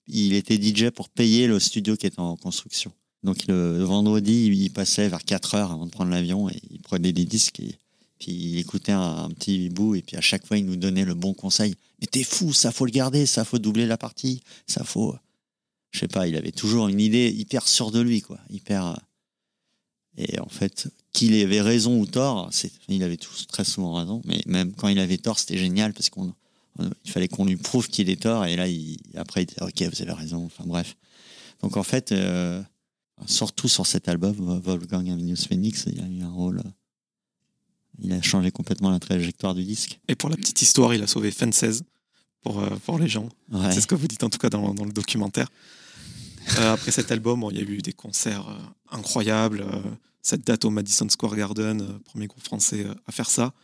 il était DJ pour payer le studio qui était en construction. Donc le, vendredi, il passait vers 4 heures avant de prendre l'avion et il prenait des disques et puis il écoutait un, petit bout et puis à chaque fois il nous donnait le bon conseil. Mais t'es fou, ça faut le garder, ça faut doubler la partie, ça faut. Je sais pas, il avait toujours une idée hyper sûre de lui, quoi. Hyper. euh, Et en fait, qu'il avait raison ou tort, il avait tous très souvent raison, mais même quand il avait tort, c'était génial parce qu'on, on- il fallait qu'on lui prouve qu'il est tort et là, il, après, il disait ok, vous avez raison. Enfin bref. Donc en fait, euh, surtout sur cet album, Wolfgang Amadeus Phoenix, il a eu un rôle. euh, Il a changé complètement la trajectoire du disque. Et pour la petite histoire, il a sauvé Fences pour, euh, pour les gens. Ouais. C'est ce que vous dites en tout cas dans, dans le documentaire. Euh, après cet album, bon, il y a eu des concerts euh, incroyables. euh, cette date au Madison Square Garden, premier groupe français à faire ça,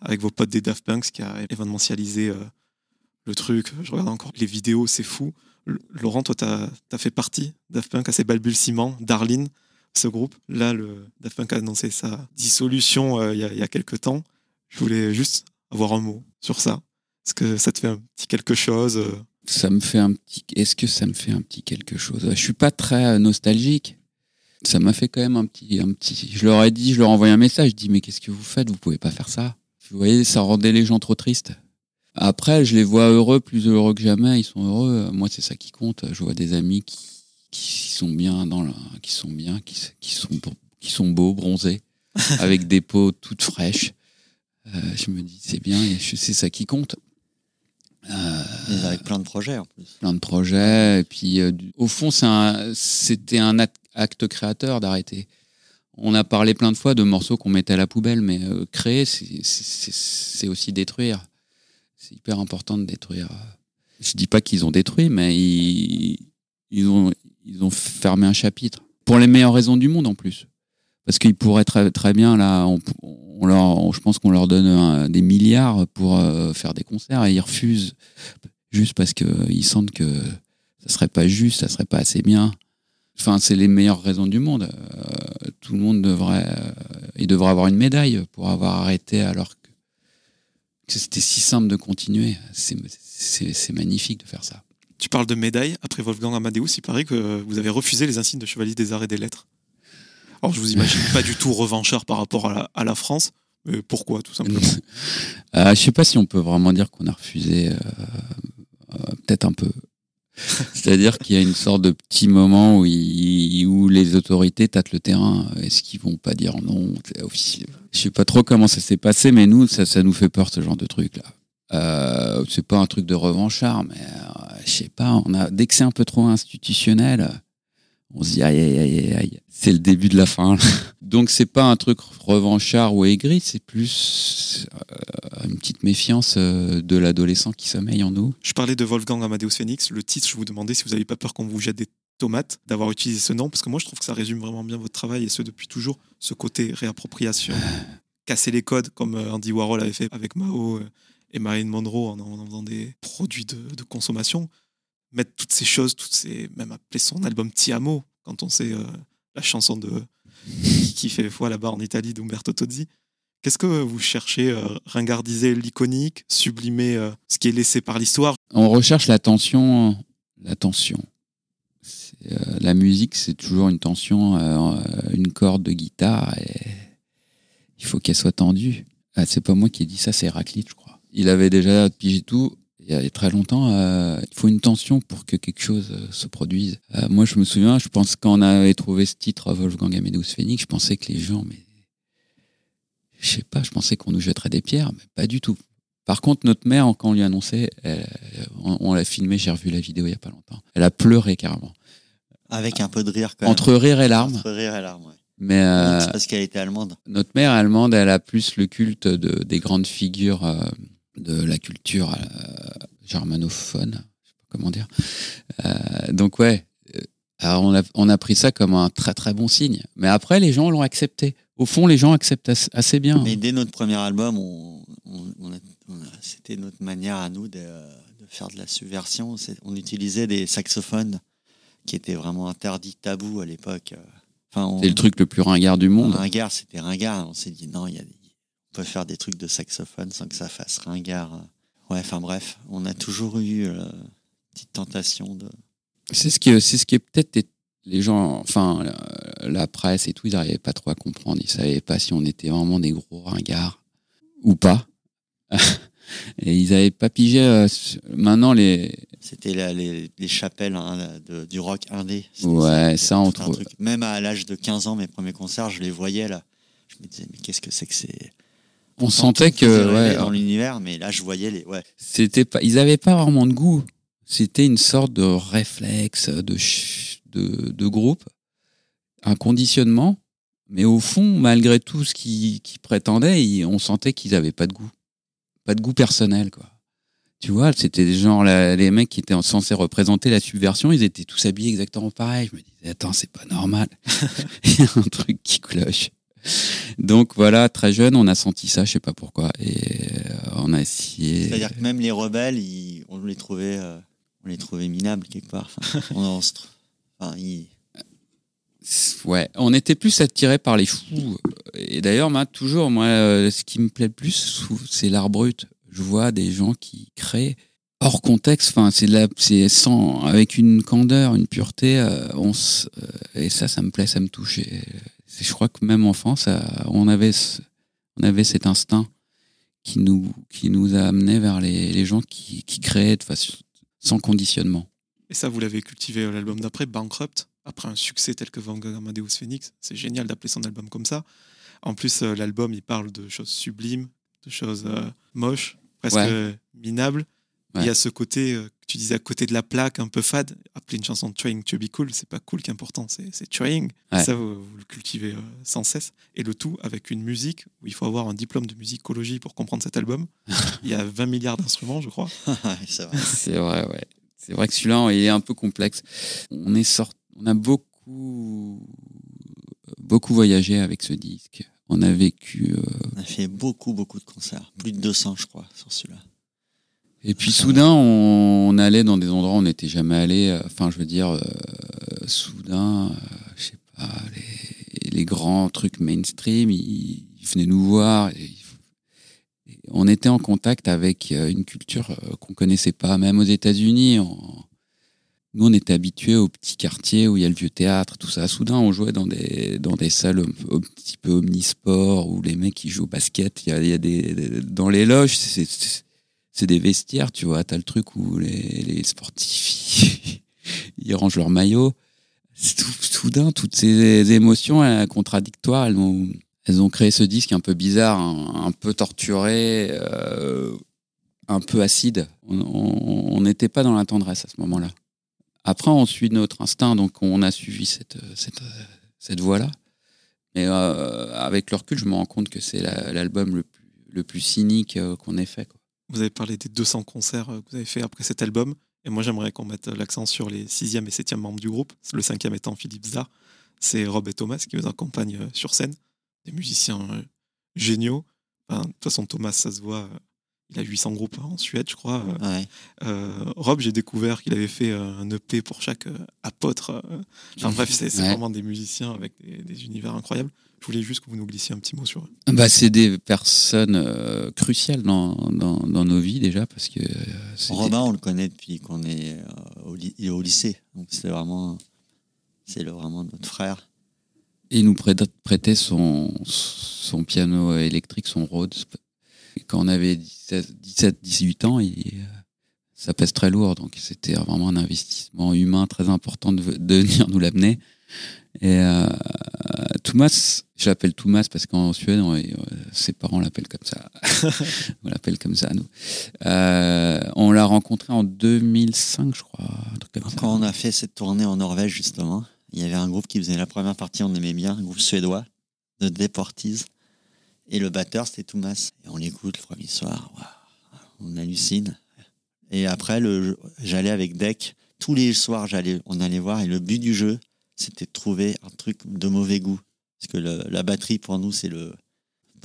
avec vos potes des Daft Punk, ce qui a événementialisé le truc. Je regarde encore les vidéos, c'est fou. Laurent, toi, tu as, fait partie Daft Punk à ces balbutiements, Darlene, ce groupe. Là, le Punk a annoncé sa dissolution euh, il y, a- il y a quelques temps. Je voulais juste avoir un mot sur ça. Est-ce que ça te fait un petit quelque chose euh, ça me fait un petit. Est-ce que ça me fait un petit quelque chose? Je suis pas très euh, nostalgique. Ça m'a fait quand même un petit, un petit. Je leur ai dit, je leur ai envoyé un message. Je dis mais qu'est-ce que vous faites? Vous pouvez pas faire ça. Vous voyez, ça rendait les gens trop tristes. Après, je les vois heureux, plus heureux que jamais. Ils sont heureux. Moi, c'est ça qui compte. Je vois des amis qui, qui sont bien dans la, qui sont bien, qui, qui sont, qui sont beaux, bronzés, avec des peaux toutes fraîches. Euh, je me dis c'est bien. C'est ça qui compte. Euh, avec plein de projets en plus. plein de projets. Et puis, euh, au fond, un- c'était un act- acte créateur d'arrêter. On a parlé plein de fois de morceaux qu'on mettait à la poubelle, mais euh, créer, c'est aussi détruire. C'est hyper important de détruire. Je dis pas qu'ils ont détruit, mais ils, ont, fermé un chapitre. Pour les meilleures raisons du monde en plus. Parce qu'ils pourraient très, bien, là, je pense qu'on leur donne des milliards pour euh, faire des concerts et ils refusent juste parce qu'ils sentent que ça serait pas juste, ça serait pas assez bien. Enfin, c'est les meilleures raisons du monde. Euh, tout le monde devrait, euh, il devrait avoir une médaille pour avoir arrêté alors c'était si simple de continuer. C'est, magnifique de faire ça. Tu parles de médailles. Après Wolfgang Amadeus, il paraît que vous avez refusé les insignes de chevalier des arts et des lettres. Alors, je vous imagine pas du tout revanchard par rapport à la, à la France. Mais pourquoi, tout simplement? Euh, je sais pas si on peut vraiment dire qu'on a refusé, euh, euh, peut-être un peu. C'est-à-dire qu'il y a une sorte de petit moment où, les autorités tâtent le terrain. Est-ce qu'ils vont pas dire non Je sais pas trop comment ça s'est passé, mais nous, ça, nous fait peur ce genre de truc là. Euh, c'est pas un truc de revanchard, mais euh, je sais pas. On a dès que c'est un peu trop institutionnel, on se dit aïe aïe aïe aïe. C'est le début de la fin. Donc c'est pas un truc revanchard ou aigri, c'est plus euh, une petite méfiance euh, de l'adolescent qui sommeille en nous. Je parlais de Wolfgang Amadeus Phoenix. Le titre, je vous demandais si vous n'avez pas peur qu'on vous jette des tomates d'avoir utilisé ce nom, parce que moi je trouve que ça résume vraiment bien votre travail et ce depuis toujours, ce côté réappropriation, casser les codes comme euh, Andy Warhol avait fait avec Mao et Marilyn Monroe en, en faisant des produits de, de consommation, mettre toutes ces choses, toutes ces, même appeler son album Ti Amo, quand on sait euh, la chanson de qui- fait foi là-bas en Italie d'Umberto Tozzi. Qu'est-ce que vous cherchez euh, Ringardiser l'iconique, sublimer euh, ce qui est laissé par l'histoire? On recherche la tension, la tension. Euh, la musique, c'est toujours une tension, une corde de guitare, il faut qu'elle soit tendue. Ah, c'est pas moi qui ai dit ça, c'est Héraclite, je crois. Il avait déjà pigé tout. Il y a très longtemps, euh, il faut une tension pour que quelque chose euh, se produise. Euh, moi, je me souviens, je pense quand on avait trouvé ce titre Wolfgang Amadeus Phoenix, je pensais que les gens, mais je sais pas, je pensais qu'on nous jetterait des pierres, mais pas du tout. Par contre, notre mère, quand on lui annonçait, elle- on, on l'a filmé, j'ai revu la vidéo il y a pas longtemps. Elle a pleuré carrément. Avec un peu de rire quand même. Entre rire et larmes. Entre rire et larmes, ouais. Mais euh, C'est parce qu'elle était allemande. notre mère allemande, elle a plus le culte de, des grandes figures euh, de la culture euh, germanophone. Je sais pas comment dire. Euh, donc ouais, euh, alors on, a, on a pris ça comme un très très bon signe. Mais après, les gens l'ont accepté. Au fond, les gens acceptent as- assez bien. Mais dès notre premier album, on, on- c'était notre manière à nous de, de faire de la subversion. On utilisait des saxophones qui étaient vraiment interdits, tabous à l'époque. Enfin, C'est le truc le plus ringard du monde. ringard, c'était ringard. On s'est dit non, il y a, on peut faire des trucs de saxophone sans que ça fasse ringard. Ouais, enfin bref, on a toujours eu euh, une petite tentation de. C'est ce qui, c'est ce qui est peut-être les- gens, enfin la, la presse et tout, ils n'arrivaient pas trop à comprendre. Ils savaient pas si on était vraiment des gros ringards ou pas. et ils n'avaient pas pigé. euh, maintenant les, C'était les, les chapelles hein, de- du rock indé. Ouais, c'était ça, on trouve-. Même à l'âge de 15 ans, mes premiers concerts, je les voyais là. Je me disais, mais qu'est-ce que c'est que c'est on sentait que ouais, dans l'univers, mais là, je voyais les. Ouais. c'était pas, ils n'avaient pas vraiment de goût. C'était une sorte de réflexe de ch- de, de groupe, un conditionnement. Mais au fond, malgré tout ce qu'ils qu'ils prétendaient, on sentait qu'ils n'avaient pas de goût, pas de goût personnel, quoi. Tu vois, c'était des gens, là, les mecs qui étaient censés représenter la subversion, ils étaient tous habillés exactement pareil. Je me disais, attends, c'est pas normal. Il y a un truc qui cloche. Donc voilà, très jeune, on a senti ça, je sais pas pourquoi, et euh, on a essayé. C'est-à-dire que même les rebelles, ils- on les trouvait, euh, on les trouvait minables quelque part. Enfin, on, se tr- enfin, ils- Ouais, on était plus attirés par les fous. Et d'ailleurs, moi, toujours, moi, euh, ce qui me plaît le plus, c'est l'art brut. Je vois des gens qui créent hors contexte. Enfin, c'est de la, c'est sans, avec une candeur, une pureté. euh, on s- euh, et ça, ça me plaît, ça me touche. Et je crois que même enfant, ça, on avait, ce- on avait cet instinct qui nous, qui nous a amené vers les, les gens qui, qui créaient de façon sans conditionnement. Et ça, vous l'avez cultivé à l'album d'après, Bankrupt, après un succès tel que Van Gogh Amadeus Phoenix. C'est génial d'appeler son album comme ça. En plus, euh, l'album, il parle de choses sublimes, de choses euh, moches, presque Ouais. euh, Ouais. Il y a ce côté, euh, que tu disais, à côté de la plaque, un peu fade. Appeler une chanson Trying to be cool, c'est pas cool qui est important, c'est trying. Ouais. Ça, vous, vous le cultivez euh, sans cesse. Et le tout avec une musique où il faut avoir un diplôme de musicologie pour comprendre cet album. il y a 20 milliards d'instruments, je crois. C'est vrai. C'est vrai, ouais. C'est vrai que celui-là, il est un peu complexe. On est sorti, on a beaucoup, beaucoup voyagé avec ce disque. On a vécu. euh, On a fait beaucoup, beaucoup de concerts. Plus de 200, je crois, sur celui-là. Et puis soudain, on, on allait dans des endroits où on n'était jamais allé. euh, Enfin, je veux dire, euh, soudain, euh, je sais pas, les, les grands trucs mainstream, ils, ils venaient nous voir. et ils- et on était en contact avec euh, une culture euh, qu'on connaissait pas, même aux États-Unis. Nous, on était habitués au petit quartier où il y a le vieux théâtre, tout ça. Soudain, on jouait dans des, dans des salles un, petit peu omnisport où les mecs qui jouent au basket, il y a, il y a des, des- dans les loges, c'est- c'est des vestiaires, tu vois. T'as le truc où les, sportifs, ils rangent leur maillot. Soudain, toutes ces émotions contradictoires, elles ont, créé ce disque un peu bizarre, un, peu torturé, euh, un peu acide. On n'était pas dans la tendresse à ce moment-là. Après, on suit notre instinct, donc on a suivi cette, cette, voie-là. Mais euh, avec le recul, je me rends compte que c'est l'album le plus, cynique euh, qu'on ait fait. Vous avez parlé des 200 concerts euh, que vous avez fait après cet album. Et moi, j'aimerais qu'on mette l'accent sur les sixième et septième membres du groupe. Le cinquième étant Philippe Zar. C'est Rob et Thomas qui vous accompagnent sur scène. Des musiciens géniaux. de toute façon, Thomas, ça se voit il a 800 groupes en Suède, je crois. Euh, Rob, j'ai découvert qu'il avait fait euh, un EP pour chaque euh, apôtre. Enfin, bref, c'est vraiment des musiciens avec des, univers incroyables. Je voulais juste que vous nous glissiez un petit mot sur eux. Bah, c'est des personnes cruciales dans, dans, nos vies déjà parce que. Robin, on le connaît depuis qu'on est au, au, lycée, donc c'est vraiment, c'est vraiment notre frère. Il nous prêtait son, son piano électrique, son Rhodes, quand on avait 17, 18 ans, et euh, ça pèse très lourd. Donc c'était vraiment un investissement humain très important de, venir nous l'amener. Et euh, Thomas, je l'appelle Thomas parce qu'en Suède, euh, ses parents l'appellent comme ça. on l'appelle comme ça, nous. Euh, on l'a rencontré en 2005, je crois. Quand on a fait cette tournée en Norvège, justement, il y avait un groupe qui faisait la première partie, on aimait bien, un groupe suédois, de Deportees. Et le batteur, c'était Thomas. Et on l'écoute le premier soir. on hallucine. Et après, j'allais avec Deck. Tous les soirs, on allait voir. Et le but du jeu, c'était de trouver un truc de mauvais goût. Parce que la batterie, pour nous, c'est le.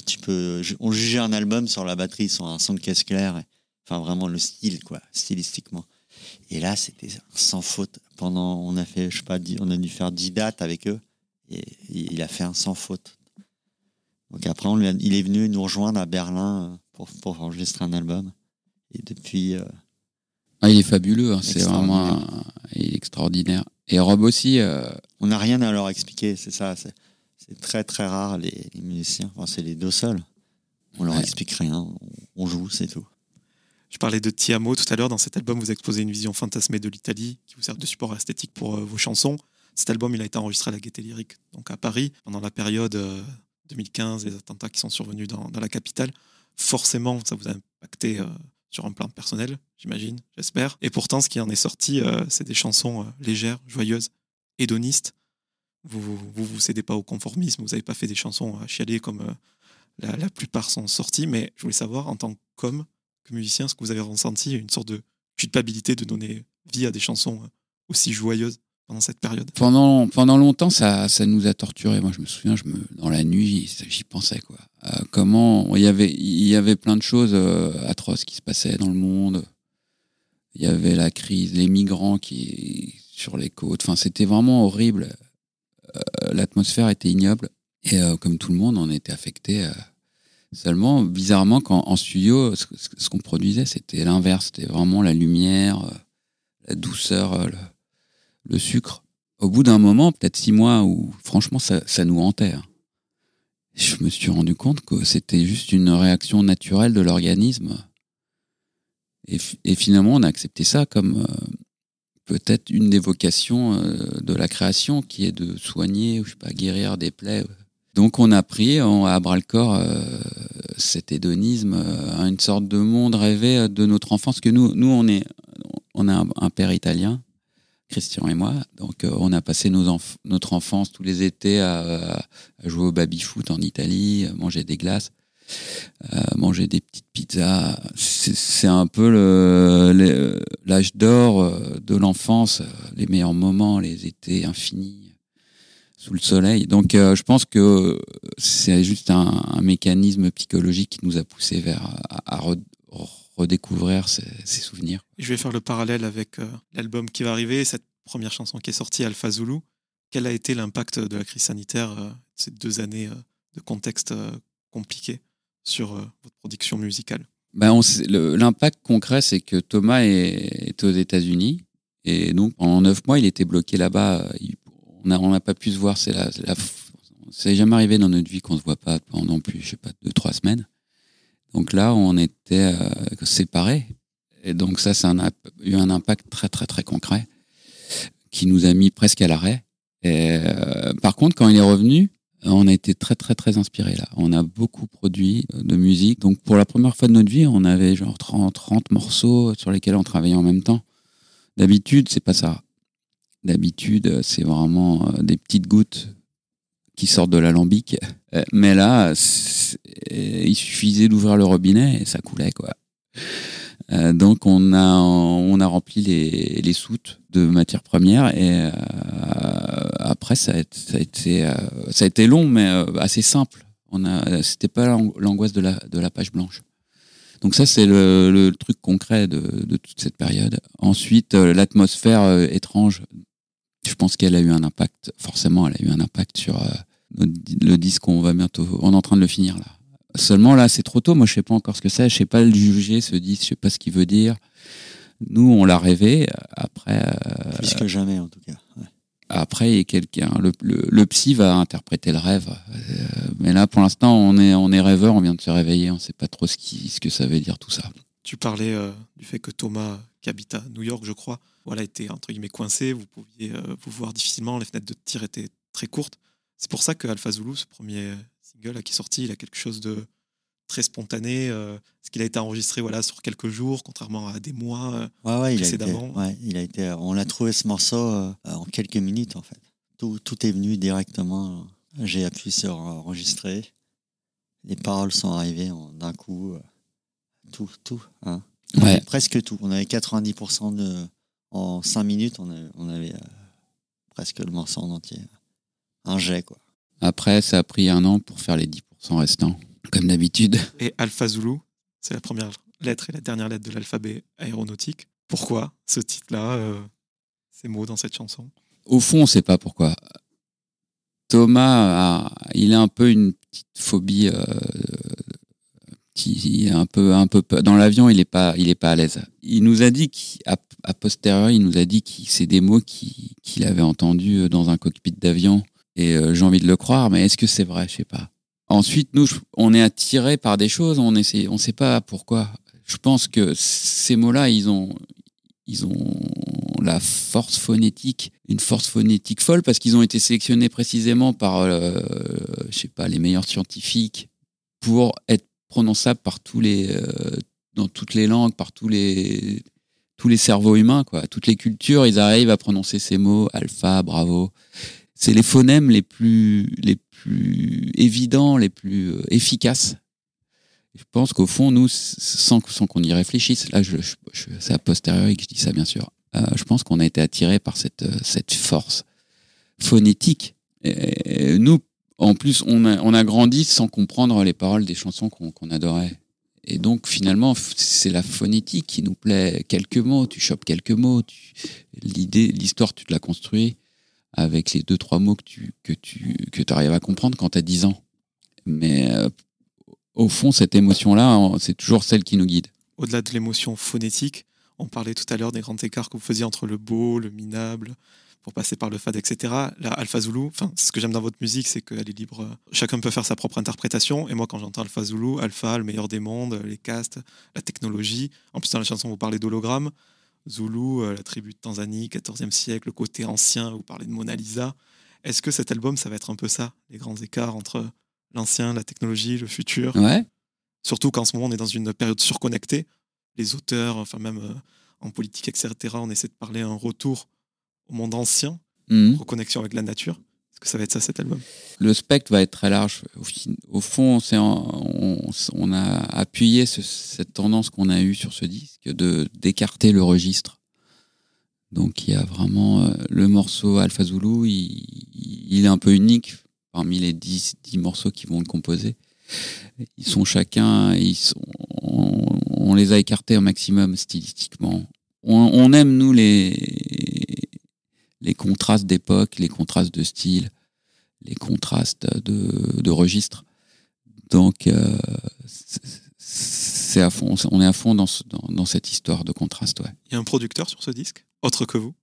Tu peux, on jugeait un album sur la batterie, sur un son de caisse claire. Enfin, vraiment le style, quoi, stylistiquement. Et là, c'était sans faute. Pendant, on a fait, je sais pas, on a dû faire 10 dates avec eux. Et il a fait un sans faute. Donc après, il est venu nous rejoindre à Berlin euh, pour, pour enregistrer un album. Et depuis. Euh, ah, il est fabuleux, hein, c'est vraiment il est extraordinaire. Et Rob aussi. Euh, on n'a rien à leur expliquer, c'est ça. C'est très très rare les, musiciens. Enfin, c'est les deux seuls. On leur explique rien, on, joue, c'est tout. Je parlais de Tiamo tout à l'heure. Dans cet album, vous exposez une vision fantasmée de l'Italie qui vous sert de support esthétique pour vos chansons. Cet album, il a été enregistré à la Gaîté Lyrique, donc à Paris, pendant la période 2015, les attentats qui sont survenus dans, la capitale, forcément, ça vous a impacté euh, sur un plan personnel, j'imagine, j'espère. Et pourtant, ce qui en est sorti, euh, c'est des chansons euh, légères, joyeuses, hédonistes. Vous vous, vous cédez pas au conformisme, vous n'avez pas fait des chansons à chialer comme la, plupart sont sorties, mais je voulais savoir, en tant qu'homme, que musicien, ce que vous avez ressenti, une sorte de culpabilité de donner vie à des chansons aussi joyeuses pendant cette période Pendant, pendant longtemps, ça, ça nous a torturés. Moi, je me souviens, je me, dans la nuit, j'y pensais. Quoi. Euh, comment il y, avait, y avait plein de choses euh, atroces qui se passaient dans le monde. Il y avait la crise, les migrants qui sur les côtes. Enfin, c'était vraiment horrible. Euh, l'atmosphère était ignoble. Et comme tout le monde, on était affecté. Seulement, bizarrement, quand en studio, ce, qu'on produisait, c'était l'inverse. C'était vraiment la lumière, la douceur, sucre, au bout d'un moment, peut-être six mois, où franchement ça, nous hantait. Hein. Je me suis rendu compte que c'était juste une réaction naturelle de l'organisme. Et, finalement, on a accepté ça comme euh, peut-être une des vocations euh, de la création, qui est de soigner, ou je sais pas, guérir des plaies. Donc on a pris à bras le corps euh, cet hédonisme, une sorte de monde rêvé de notre enfance. Que nous, nous on est, on a un père italien Christian et moi. Donc, euh, on a passé nos notre enfance tous les étés à, jouer au baby-foot en Italie, manger des glaces, manger des petites pizzas. C'est un peu l'âge d'or euh, de l'enfance, euh, les meilleurs moments, les étés infinis sous le soleil. Donc, je pense que c'est juste un, mécanisme psychologique qui nous a poussé vers à, redécouvrir ces, souvenirs. Je vais faire le parallèle avec euh, l'album qui va arriver, cette première chanson qui est sortie, Alpha Zulu. Quel a été l'impact de la crise sanitaire, euh, ces deux années euh, de contexte compliqué sur votre production musicale? Ben L'impact concret, c'est que Thomas est, aux États-Unis. Et donc, en neuf mois, il était bloqué là-bas. On n'a on pas pu se voir. C'est la, jamais arrivé dans notre vie qu'on ne se voit pas pendant plus, je sais pas, deux, trois semaines. Donc là, on était euh, séparés. Et donc ça, ça a eu un impact très, très, très concret qui nous a mis presque à l'arrêt. Euh, par contre, quand il est revenu, On a été très très très inspiré là. On a beaucoup produit de musique. Donc pour la première fois de notre vie, on avait genre 30, 30 morceaux sur lesquels on travaillait en même temps. D'habitude, c'est pas ça. D'habitude, c'est vraiment euh, des petites gouttes qui sortent de l'alambic. Euh, Mais là, il suffisait d'ouvrir le robinet et ça coulait quoi. Euh, donc on a on a rempli les, les soutes de matières premières et euh, après ça a, été- ça a été long mais assez simple. On a c'était pas l'ang- l'angoisse de la de la page blanche. Donc ça c'est le, le truc concret de, de toute cette période. Ensuite l'atmosphère étrange, je pense qu'elle a eu un impact forcément elle a eu un impact sur euh, le disque qu'on va bientôt on est en train de le finir là. Seulement là, c'est trop tôt. Moi, je sais pas encore ce que c'est. Je sais pas le juger, ce disque. Je sais pas ce qu'il veut dire. Nous, on l'a rêvé. Après, euh, Plus que jamais, en tout cas. Ouais. après, il y a quelqu'un. Le, le, le psy va interpréter le rêve. Euh, mais là, pour l'instant, on est, on est rêveur. On vient de se réveiller. On sait pas trop ce qui, ce que ça veut dire tout ça. Tu parlais euh, du fait que Thomas, qui habite à New York, je crois, voilà, était entre guillemets coincé. Vous pouviez euh, vous voir difficilement. Les fenêtres de tir étaient très courtes. C'est pour ça que Alpha Zulu, ce premier single là, qui est sorti, il a quelque chose de très spontané. euh, parce qu'il a été enregistré voilà, sur quelques jours, contrairement à des mois. euh. Ouais, ouais, il a été, Précédemment? ouais, il a été, on l'a trouvé ce morceau euh, en quelques minutes en fait. Tout, tout est venu directement. J'ai appuyé sur enregistrer. Les paroles sont arrivées d'un coup. Tout, tout. Hein. Ouais. Presque tout. On avait 90% de. En 5 minutes, on avait, on avait, euh, presque le morceau en entier. Un jet, quoi. Après, ça a pris un an pour faire les 10% restants, comme d'habitude. Et Alpha Zulu, c'est la première lettre et la dernière lettre de l'alphabet aéronautique. Pourquoi ce titre-là, euh, ces mots dans cette chanson? Au fond, on sait pas pourquoi. Thomas, a, il a un peu une petite phobie. Euh, est un peu, un peu dans l'avion, il est pas, il est pas à l'aise. Il nous a dit qu'à à posteriori, il nous a dit que c'est des mots qui- qu'il avait entendus dans un cockpit d'avion. Et euh, j'ai envie de le croire, mais est-ce que c'est vrai? Je sais pas. Ensuite, nous, on est attiré par des choses, on essaie, on sait pas pourquoi. Je pense que ces mots-là, ils ont, ils ont la force phonétique, une force phonétique folle parce qu'ils ont été sélectionnés précisément par, euh, je sais pas, les meilleurs scientifiques pour être prononçables par tous les, euh, dans toutes les langues, par tous les, tous les cerveaux humains, quoi. Toutes les cultures, ils arrivent à prononcer ces mots, alpha, bravo. C'est les phonèmes les plus, les plus évidents, les plus euh, efficaces. Je pense qu'au fond, nous, sans, sans qu'on y réfléchisse, là, c'est a posteriori que je dis ça, bien sûr. Euh, je pense qu'on a été attiré par cette, cette force phonétique. Nous, en plus, on a, grandi sans comprendre les paroles des chansons qu'on adorait. Et donc, finalement, c'est la phonétique qui nous plaît. Quelques mots, tu chopes quelques mots. tu- L'idée, l'histoire, tu te la construis avec les deux, trois mots que tu, que tu que arrives à comprendre quand tu as 10 ans. Mais euh, au fond, cette émotion-là, on- c'est toujours celle qui nous guide. Au-delà de l'émotion phonétique, on parlait tout à l'heure des grands écarts que vous faisiez entre le beau, le minable, pour passer par le fade, etc. La Alpha Zulu, enfin, ce que j'aime dans votre musique, c'est qu'elle est libre. Chacun peut faire sa propre interprétation. Et moi, quand j'entends Alpha Zulu, Alpha, le meilleur des mondes, les castes, la technologie. En plus, dans la chanson, vous parlez d'hologramme. Zulu, euh, la tribu de Tanzanie, 14e siècle, le côté ancien, vous parlez de Mona Lisa. Est-ce que cet album, ça va être un peu ça, les grands écarts entre l'ancien, la technologie, le futur? Ouais. Surtout qu'en ce moment, on est dans une période surconnectée. Les auteurs, enfin même euh, en politique, etc., on essaie de parler un retour au monde ancien, Mhm. reconnexion avec la nature. Est-ce que ça va être ça cet album? Le spectre va être très large. Au, fond, on, on a appuyé ce- cette tendance qu'on a eue sur ce disque de d'écarter le registre. Donc il y a vraiment euh, le morceau Alpha Zulu, il, il est un peu unique parmi les 10, 10 morceaux qui vont le composer. Ils sont chacun, ils sont, on, on les a écartés au maximum stylistiquement. On, on aime nous les les contrastes d'époque, les contrastes de style les contrastes de, de registre. Donc, euh, c'est- à fond, on est à fond dans, ce- dans, dans cette histoire de contraste. Ouais. Il y a un producteur sur ce disque, autre que vous?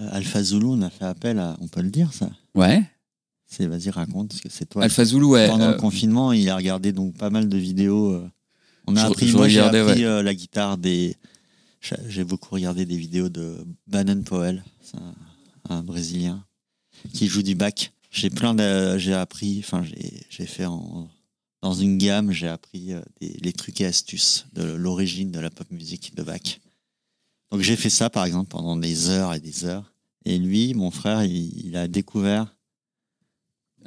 Euh, Alpha Zulu, on a fait appel à. On peut le dire, ça? Ouais. C'est, vas-y, raconte, parce que c'est toi. Alpha Zulu, ouais. Pendant euh, le confinement, il a regardé donc pas mal de vidéos. euh. On a Je- appris, je moi j'ai appris ouais. euh, la guitare des. J'ai j'ai beaucoup regardé des vidéos de Bannon Powell, c'est un, un Brésilien qui joue du bac. j'ai plein de, j'ai appris, enfin, j'ai, fait en, dans une gamme, j'ai appris euh, des- les trucs et astuces de l'origine de la pop musique de Bach. Donc j'ai fait ça, par exemple, pendant des heures et des heures. Et lui, mon frère, il, il a découvert.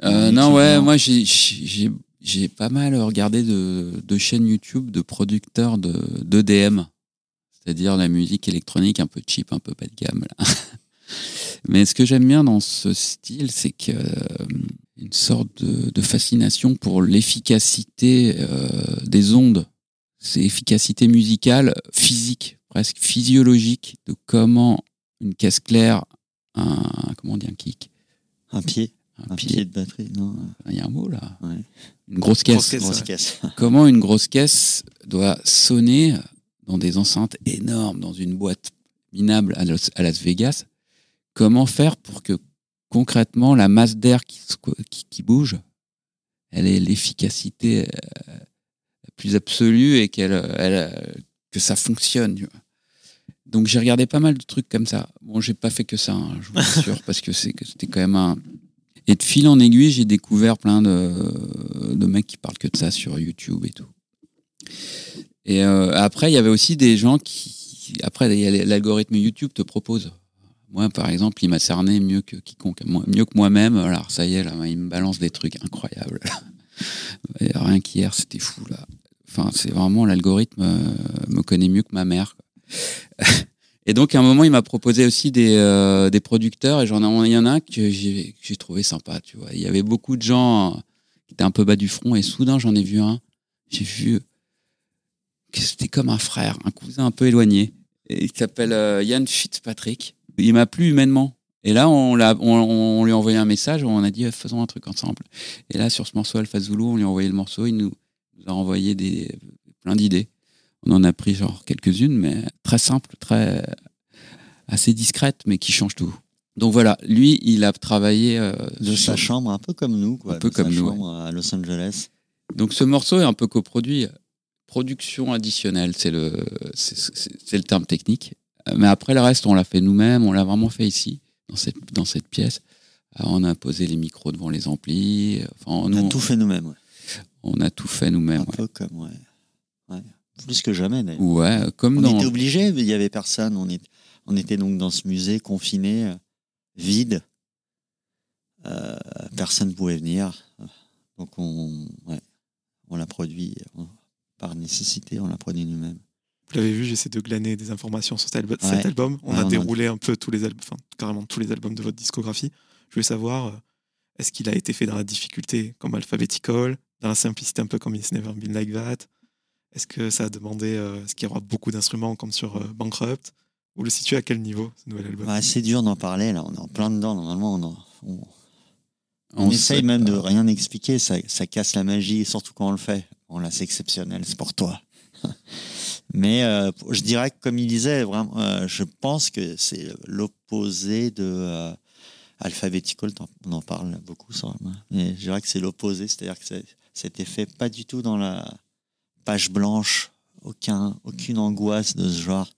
Euh, non, ouais, moi j'ai- pas mal regardé de, de chaînes YouTube de producteurs de d'EDM, c'est-à-dire la musique électronique un peu cheap, un peu bas de gamme. Là. Mais ce que j'aime bien dans ce style, c'est que euh, une sorte de, de fascination pour l'efficacité euh, des ondes. C'est efficacité musicale, physique, presque physiologique, de comment une caisse claire, un comment on dit un kick, Un pied, un, un pied, pied de batterie, non il y a un mot là, Ouais. une grosse caisse. Grosse caisse. Grosse ouais. caisse. Comment une grosse caisse doit sonner dans des enceintes énormes, dans une boîte minable à Las Vegas. Comment faire pour que concrètement la masse d'air qui, qui, qui bouge, elle ait l'efficacité euh, la plus absolue et qu'elle, elle, euh, que ça fonctionne. Donc j'ai regardé pas mal de trucs comme ça. Bon, j'ai pas fait que ça, hein, je vous assure, parce que c'est que c'était quand même un. Et de fil en aiguille, j'ai découvert plein de, de mecs qui parlent que de ça sur YouTube et tout. Et euh, après, il y avait aussi des gens qui. Après, l'algorithme YouTube te propose. Moi, par exemple, il m'a cerné mieux que quiconque, mieux que moi-même. Alors, ça y est, là, il me balance des trucs incroyables. Rien qu'hier, c'était fou, là. Enfin, c'est vraiment l'algorithme euh, me connaît mieux que ma mère. Et donc, à un moment, il m'a proposé aussi des, euh, des producteurs, et j'en ai, il y en a un que j'ai que j'ai trouvé sympa, tu vois. Il y avait beaucoup de gens euh, qui étaient un peu bas du front, et soudain, j'en ai vu un. J'ai vu que c'était comme un frère, un cousin un peu éloigné. Et il s'appelle euh, Yann Fitzpatrick. Il m'a plu humainement. Et là, on, l'a, on, on lui a envoyé un message, on a dit eh, faisons un truc ensemble. Et là, sur ce morceau Alpha Zulu, on lui a envoyé le morceau, il nous, nous a envoyé des, plein d'idées. On en a pris genre quelques-unes, mais très simples, très assez discrètes, mais qui changent tout. Donc voilà, lui, il a travaillé euh, De sa chambre, un peu comme nous, quoi. Un peu de sa comme nous, chambre à Los Angeles. Donc ce morceau est un peu coproduit. Production additionnelle, c'est le, c'est, c'est- c'est le terme technique. Mais après le reste, on l'a fait nous-mêmes, on l'a vraiment fait ici, dans cette, dans cette pièce. Euh, On a posé les micros devant les amplis. Enfin, On nous, a tout fait nous-mêmes. ouais. on a tout fait nous-mêmes. Un peu comme, ouais. Ouais. Plus que jamais, d'ailleurs. Ouais, comme On dans. était obligés, il y avait personne. On, est, on était donc dans ce musée confiné, euh, vide. Euh, personne ne pouvait venir. Donc on, on l'a produit on- par nécessité, on l'a produit nous-mêmes. Vous l'avez vu, j'essaie de glaner des informations sur cet, albu- Ouais. cet album. On Ouais, a on a- déroulé un peu tous les albums, enfin carrément tous les albums de votre discographie. Je voulais savoir, euh, est-ce qu'il a été fait dans la difficulté comme Alphabetical, dans la simplicité un peu comme It's Never Been Like That? Est-ce que ça a demandé, euh, est-ce qu'il y aura beaucoup d'instruments comme sur euh, Bankrupt? Vous le situez à quel niveau, ce nouvel album? Ouais, c'est dur d'en parler, là, on est en plein dedans. Normalement, on, en- on, on on essaye même pas. de rien expliquer, ça, ça casse la magie, surtout quand on le fait. On l'a, c'est exceptionnel, c'est pour toi. Mais euh, je dirais que, comme il disait, vraiment, euh, je pense que c'est l'opposé de euh, Alphabetical. On en parle beaucoup, ça. Mais je dirais que c'est l'opposé, c'est-à-dire que c'était fait pas du tout dans la page blanche, aucun, aucune angoisse de ce genre.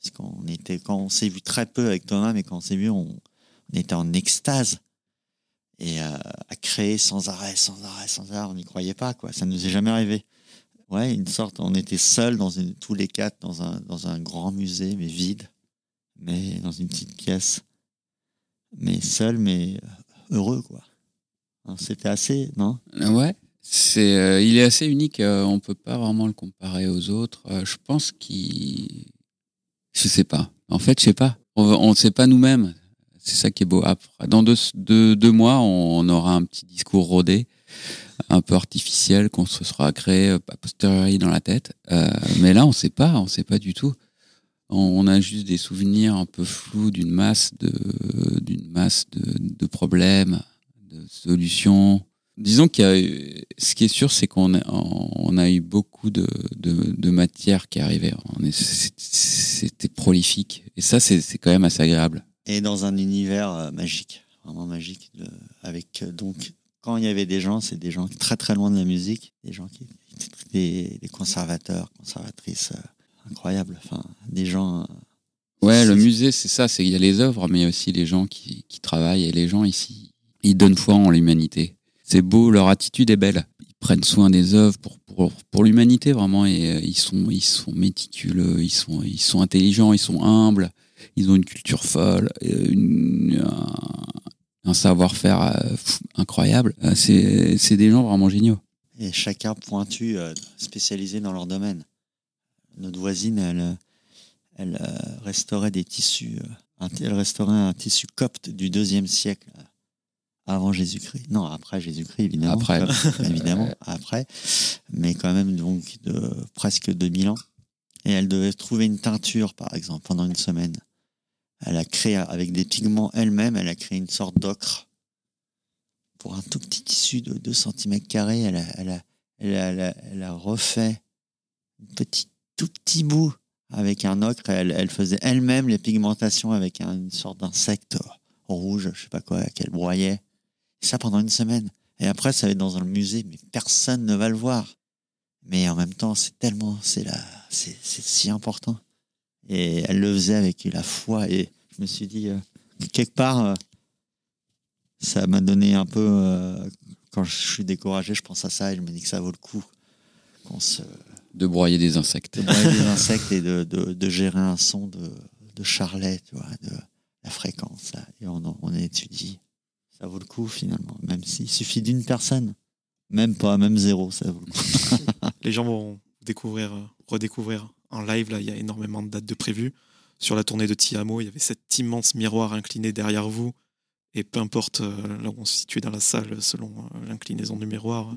Parce qu'on était, quand on s'est vu très peu avec Thomas, mais quand on s'est vu, on, était en extase et à créer sans arrêt, sans arrêt, sans arrêt. On n'y croyait pas, quoi. Ça nous est jamais arrivé. Ouais, une sorte, on était seuls dans une, tous les quatre dans un, dans un grand musée, mais vide, mais dans une petite pièce, mais seul, mais heureux, quoi. Hein, C'était assez, non? Ouais, c'est, euh, il est assez unique. euh, on peut pas vraiment le comparer aux autres. Euh, je pense qu'il, je sais pas. En fait, je sais pas. On ne sait pas nous-mêmes. C'est ça qui est beau. Après, dans deux, deux, deux mois, on aura un petit discours rodé, un peu artificiel qu'on se sera créé euh, a posteriori dans la tête. Euh, mais là, on sait pas. On sait pas du tout. On, a juste des souvenirs un peu flous d'une masse de, d'une masse de, de problèmes, de solutions. Disons qu'il y a, ce qui est sûr, c'est qu'on a, on a eu beaucoup de, de, matière qui arrivait. On C'était prolifique. Et ça, c'est quand même assez agréable. Et dans un univers euh, magique, vraiment magique, avec donc quand il y avait des gens, c'est des gens très très loin de la musique, des gens qui des, des conservateurs, conservatrices euh, incroyables, enfin des gens. euh, Ouais, le musée, c'est ça. C'est il y a les œuvres, mais il y a aussi les gens qui, qui travaillent. Et les gens ici, Ils donnent foi en l'humanité. C'est beau, leur attitude est belle. Ils prennent soin des œuvres pour, pour, pour l'humanité vraiment et euh, ils sont, ils sont méticuleux, ils sont, ils sont intelligents, ils sont humbles, ils ont une culture folle, une- un, un savoir-faire euh, incroyable. Euh, C'est des gens vraiment géniaux. Et chacun pointu, euh, spécialisé dans leur domaine. Notre voisine, elle, elle restaurait des tissus. elle restaurait un tissu copte du deuxième siècle avant Jésus-Christ. Non, après Jésus-Christ, évidemment. Après. Évidemment, après. Mais quand même, donc, de presque 2000 ans. Et elle devait trouver une teinture, par exemple, pendant une semaine. Elle a créé, avec des pigments elle-même, elle a créé une sorte d'ocre pour un tout petit tissu de 2 cm. A, elle, a, elle, a, elle, a, elle a refait un petit, tout petit bout avec un ocre. Elle, elle faisait elle-même les pigmentations avec un- une sorte d'insecte rouge, je sais pas quoi, qu'elle broyait. Et ça pendant une semaine. Et après, ça va être dans un musée, mais personne ne va le voir. Mais en même temps, c'est tellement, c'est là, c'est si important. Et elle le faisait avec la foi. Et je me suis dit, euh, quelque part, euh, ça m'a donné un peu. euh, quand je suis découragé, je pense à ça et je me dis que ça vaut le coup qu'on se De broyer des insectes. de broyer des insectes et de, de, de gérer un son de, de charlet, tu vois, de la fréquence. là. Et on, on étudie. Ça vaut le coup finalement, même s'il suffit d'une personne. Même pas, même zéro, ça vaut le coup. Les gens vont découvrir, redécouvrir en live. Là, il y a énormément de dates de prévues. Sur la tournée de Tiamo, il y avait cet immense miroir incliné derrière vous. Et peu importe euh, là où on se situait dans la salle, selon euh, l'inclinaison du miroir,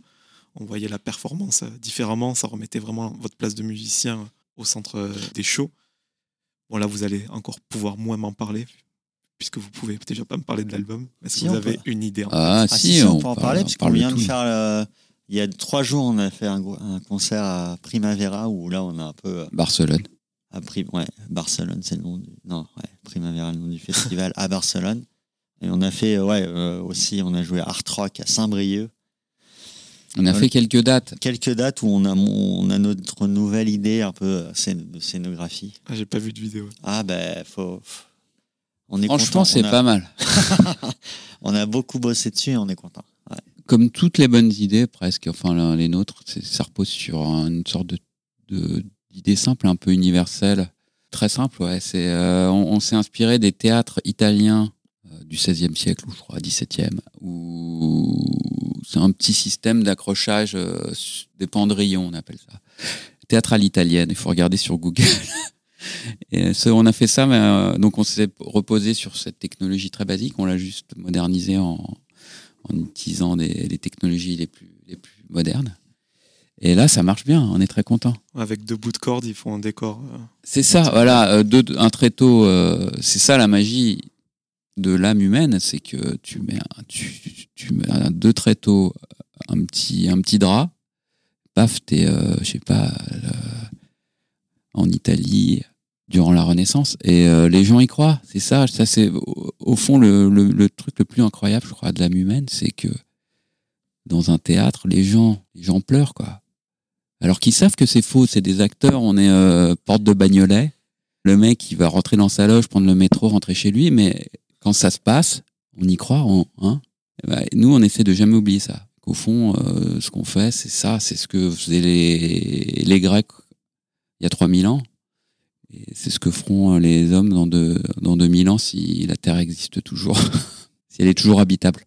on voyait la performance euh, différemment. Ça remettait vraiment votre place de musicien au centre des shows. Bon, là, vous allez encore pouvoir moins m'en parler, puisque vous pouvez déjà pas me parler de l'album. Est-ce Si, que vous avez peut. une idée en Ah, Ah, si, on, peut en parle- parler, on parce qu'on vient de faire. le- il y a trois jours, on a fait un, concert à Primavera où là, on a un peu. euh, Barcelone. appris. Ouais, Barcelone, c'est le nom du. Non, ouais, Primavera, le nom du festival à Barcelone. Et on a fait, ouais, euh, aussi, on a joué Art Rock à Saint-Brieuc. On a fait quelques dates. quelques dates où on a, mon- on a notre nouvelle idée un peu euh, de scénographie. Ah, J'ai pas vu de vidéo. Ah ben, faut, on est Franchement, c'est a, pas mal. On a beaucoup bossé dessus et on est content. Comme toutes les bonnes idées, presque, enfin les nôtres, ça repose sur une sorte d'idée simple, un peu universelle. Très simple, ouais. Euh, on, s'est inspiré des théâtres italiens euh, du XVIe siècle, ou je crois XVIIe, où c'est un petit système d'accrochage euh, des pendrillons, on appelle ça. Théâtre à l'italienne, il faut regarder sur Google. On a fait ça, donc on s'est reposé sur cette technologie très basique, on l'a juste modernisé en, en utilisant des, les technologies les plus, les plus modernes. Et là, ça marche bien, on est très content. Avec deux bouts de corde, ils font un décor. euh, C'est ça, voilà, euh, deux- un tréteau, euh, c'est ça la magie de l'âme humaine, c'est que tu mets, un, tu, tu mets un- deux tréteaux, un petit, un petit drap, paf, t'es, euh, je sais pas, en Italie durant la Renaissance, et euh, les gens y croient. C'est ça, ça c'est au, fond le, le, le truc le plus incroyable, je crois, de l'âme humaine, c'est que dans un théâtre, les gens, les gens pleurent, quoi. Alors qu'ils savent que c'est faux, c'est des acteurs, on est euh, porte de Bagnolet, le mec il va rentrer dans sa loge, prendre le métro, rentrer chez lui, mais quand ça se passe, on y croit, on, hein ben, Nous on essaie de jamais oublier ça. Qu'au fond, euh, ce qu'on fait, c'est ça, c'est ce que faisaient les, les Grecs il y a 3000 ans. Et c'est ce que feront les hommes dans, deux, dans 2000 ans si la Terre existe toujours, si elle est toujours habitable.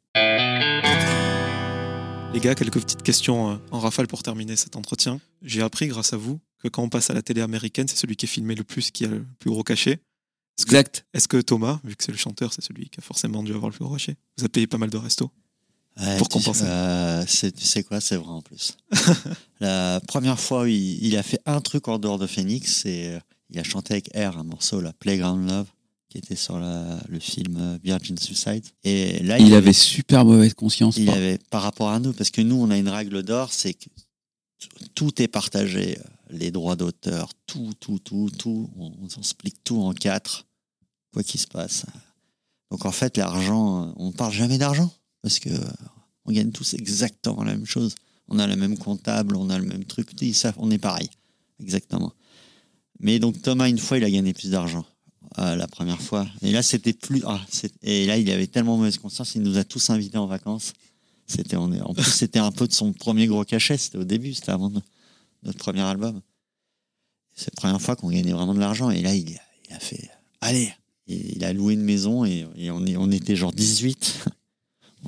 Les gars, quelques petites questions euh, en rafale pour terminer cet entretien. J'ai appris grâce à vous que quand on passe à la télé américaine, c'est celui qui est filmé le plus qui a le plus gros cachet. Est-ce que, Exact. est-ce que Thomas, vu que c'est le chanteur, c'est celui qui a forcément dû avoir le plus gros cachet, vous a payé pas mal de restos Ouais, Pour compenser. euh, c'est- tu sais quoi, c'est vrai en plus. la première fois où il, il a fait un truc en dehors de Phoenix, c'est euh, il a chanté avec Air un morceau, la Playground Love, qui était sur la- le film euh, Virgin Suicide. Et là, Il avait super mauvaise conscience. il par- avait par rapport à nous, parce que nous, on a une règle d'or, c'est que tout est partagé, les droits d'auteur, tout, tout, tout, tout, on, on explique tout en quatre, quoi qu'il se passe. Donc en fait, l'argent, on parle jamais d'argent, parce que on gagne tous exactement la même chose. On a le même comptable, on a le même truc, on est pareil, exactement. Mais donc Thomas, une fois, il a gagné plus d'argent. euh, la première fois. Et là, c'était plus. ah, et là, il avait tellement mauvaise conscience, il nous a tous invités en vacances. C'était, en plus, c'était un peu de son premier gros cachet. C'était au début, c'était avant no- notre premier album. C'est la première fois qu'on gagnait vraiment de l'argent. Et là, il, il a fait Allez Il a loué une maison et, on, est, on était genre 18.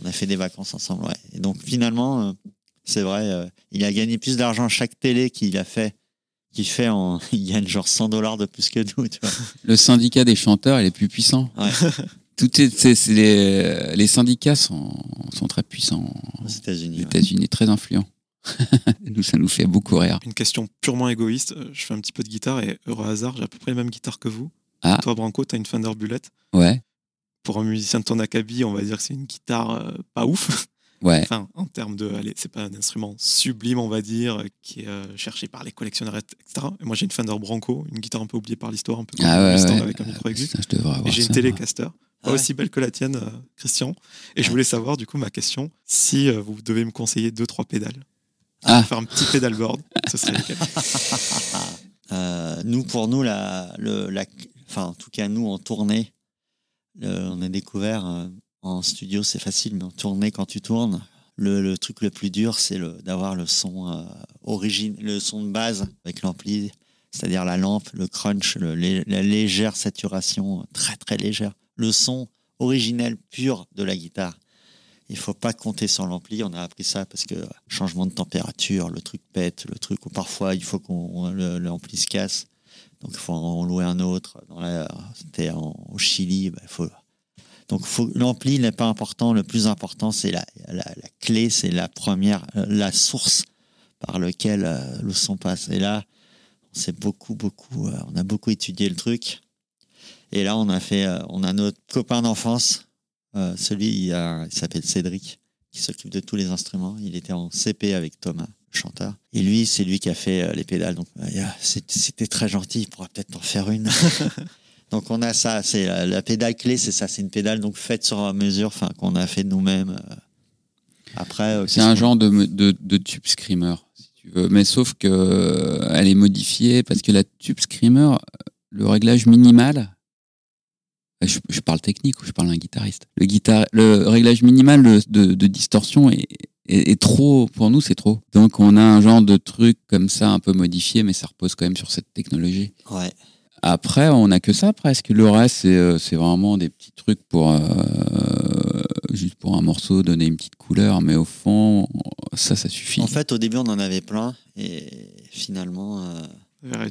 on a fait des vacances ensemble, ouais. Et donc, finalement, euh, c'est vrai, euh, il a gagné plus d'argent chaque télé qu'il a fait. Qu'il fait en. Il gagne genre 100 dollars de plus que nous, tu vois. Le syndicat des chanteurs, il est plus puissant. Ouais. Tout est, c'est- c'est les, les syndicats sont, sont très puissants aux États-Unis. aux ouais. États-Unis, très influents. nous, ça nous fait beaucoup rire. Une question purement égoïste. Je fais un petit peu de guitare et heureux hasard, j'ai à peu près les mêmes guitares que vous. Ah. Toi, Branco, tu as une Fender Bullet. Ouais, Pour un musicien de ton acabit, on va dire que c'est une guitare euh, pas ouf. Ouais. Enfin, en termes de. Allez, c'est pas un instrument sublime, on va dire, qui est euh, cherché par les collectionneurs, etc. Et moi, j'ai une Fender Bronco, une guitare un peu oubliée par l'histoire, un peu comme Ah ouais, avec un micro aigu. Putain, je devrais avoir Et j'ai une Telecaster, pas Ah ouais. aussi belle que la tienne, euh, Christian. Et je voulais savoir, du coup, ma question, si euh, vous devez me conseiller deux, trois pédales. Ah. Faire un petit pédalboard, ce serait lequel nous, pour nous, la, le, la, enfin, en tout cas, nous, en tournée, on a découvert en studio, c'est facile, mais en tournée, quand tu tournes, le, truc le plus dur, c'est d'avoir le son euh, origine, le son de base avec l'ampli, c'est-à-dire la lampe, le crunch, la légère saturation, très très légère, le son originel pur de la guitare. Il faut pas compter sur l'ampli. On a appris ça parce que changement de température, le truc pète, le truc ou parfois il faut qu'on l'ampli se casse. Donc il faut en louer un autre. Dans la- C'était au Chili. bah, il faut, donc l'ampli n'est pas important. Le plus important c'est la, la, clé, c'est la première, euh, la source par laquelle euh, le son passe. Et là, on beaucoup, beaucoup, euh, on a beaucoup étudié le truc. Et là, on a fait, on a notre copain d'enfance, celui, il, s'appelle Cédric, qui s'occupe de tous les instruments. Il était en CP avec Thomas, chanteur. Et lui, c'est lui qui a fait les pédales. Donc, c'était très gentil. Il pourra peut-être en faire une. donc, on a ça. C'est la pédale clé, c'est ça. C'est une pédale donc faite sur mesure, enfin qu'on a fait nous-mêmes. euh. Après, euh, C'est un genre de, de, de tube screamer, si tu veux. Mais sauf que euh, elle est modifiée parce que la tube screamer, le réglage minimal. Je, je parle technique ou je parle à un guitariste. Le, guitare, le réglage minimal de, de- de distorsion est, est, est trop, pour nous, c'est trop. Donc on a un genre de truc comme ça, un peu modifié, mais ça repose quand même sur cette technologie. Ouais. Après, on n'a que ça presque. Le reste, c'est euh, c'est vraiment des petits trucs pour euh, juste pour un morceau, donner une petite couleur. Mais au fond, ça, ça suffit. En fait, au début, on en avait plein. Et finalement, euh,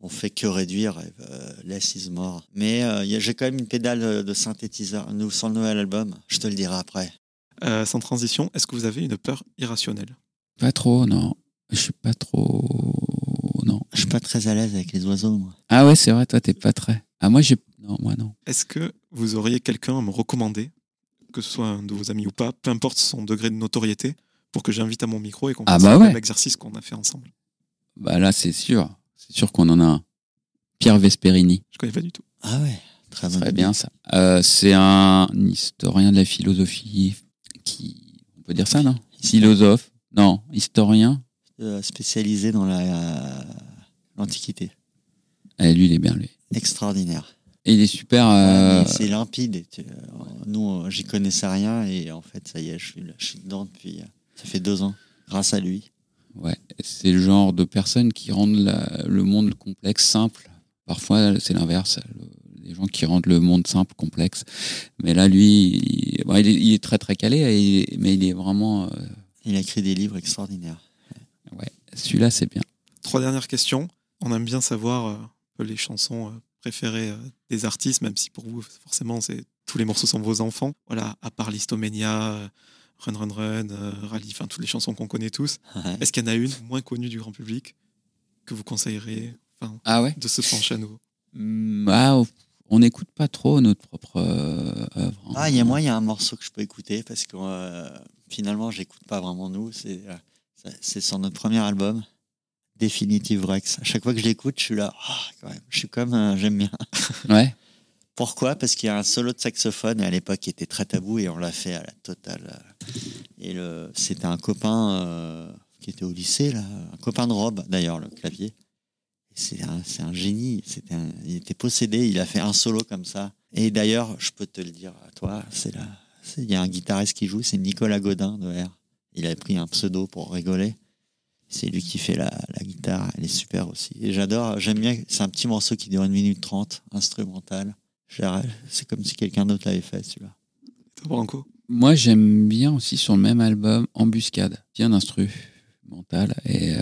on fait que réduire. euh, less is more. Mais euh, j'ai quand même une pédale de, synthétiseur nous, sur le nouvel album. Je te le dirai après. Euh, sans transition, est-ce que vous avez une peur irrationnelle? Pas trop, non. Je suis pas trop. Je suis pas très à l'aise avec les oiseaux, moi. Ah ouais, c'est vrai, toi, t'es pas très. Ah, moi, j'ai. Non, moi, non. Est-ce que vous auriez quelqu'un à me recommander, que ce soit un de vos amis ou pas, peu importe son degré de notoriété, pour que j'invite à mon micro et qu'on Ah fasse bah ouais. même exercice qu'on a fait ensemble? Bah là, c'est sûr. C'est sûr qu'on en a un. Pierre Vesperini. Je connais pas du tout. Ah ouais, très idée. bien, ça. Euh, c'est un historien de la philosophie qui. On peut dire ça, non? Philosophe. Non, historien. Euh, spécialisé dans la euh, l'Antiquité. Eh, lui, il est bien, lui. Extraordinaire. Et il est super. euh, C'est limpide. euh, nous, euh, j'y connaissais rien et en fait, ça y est, je suis, je suis dedans depuis. Ça fait deux ans, grâce à lui. Ouais, c'est le genre de personnes qui rendent la- le monde complexe simple. Parfois, c'est l'inverse. le- Les gens qui rendent le monde simple complexe. Mais là, lui, il, bon, il est, il est très très calé, et il est- mais il est vraiment. euh, Il a écrit des livres extraordinaires. ouais, celui-là, c'est bien. Trois dernières questions. On aime bien savoir euh, un peu les chansons euh, préférées euh, des artistes, même si pour vous, forcément, c'est tous les morceaux sont vos enfants. Voilà, à part Listomania, euh, Run Run Run, euh, Rally, enfin toutes les chansons qu'on connaît tous. Ouais. Est-ce qu'il y en a une moins connue du grand public que vous conseilleriez Ah ouais? de se pencher à nouveau? Hum, ah, on n'écoute pas trop notre propre euh, œuvre. Ah, il y a moi, il y a un morceau que je peux écouter parce que euh, finalement, j'écoute pas vraiment nous. C'est euh, c'est sur notre premier album, Definitive Rex. À chaque fois que je l'écoute, je suis là, ah, quand même, je suis comme, euh, j'aime bien. Ouais. Pourquoi? Parce qu'il y a un solo de saxophone et à l'époque qui était très tabou et on l'a fait à la totale. Et le, c'était un copain euh, qui était au lycée, là, un copain de Rob d'ailleurs, le clavier. Et C'est un, c'est un génie. C'était un- il était possédé. Il a fait un solo comme ça. Et d'ailleurs, je peux te le dire à toi, c'est là. Il y a un guitariste qui joue, c'est Nicolas Godin de R. Il avait pris un pseudo pour rigoler. C'est lui qui fait la, la guitare. Elle est super aussi. Et j'adore, j'aime bien. C'est un petit morceau qui dure une minute trente, instrumental. J'ai- C'est comme si quelqu'un d'autre l'avait fait, celui-là. Toi, Branco Moi, j'aime bien aussi sur le même album Embuscade. Bien instrumental et, euh,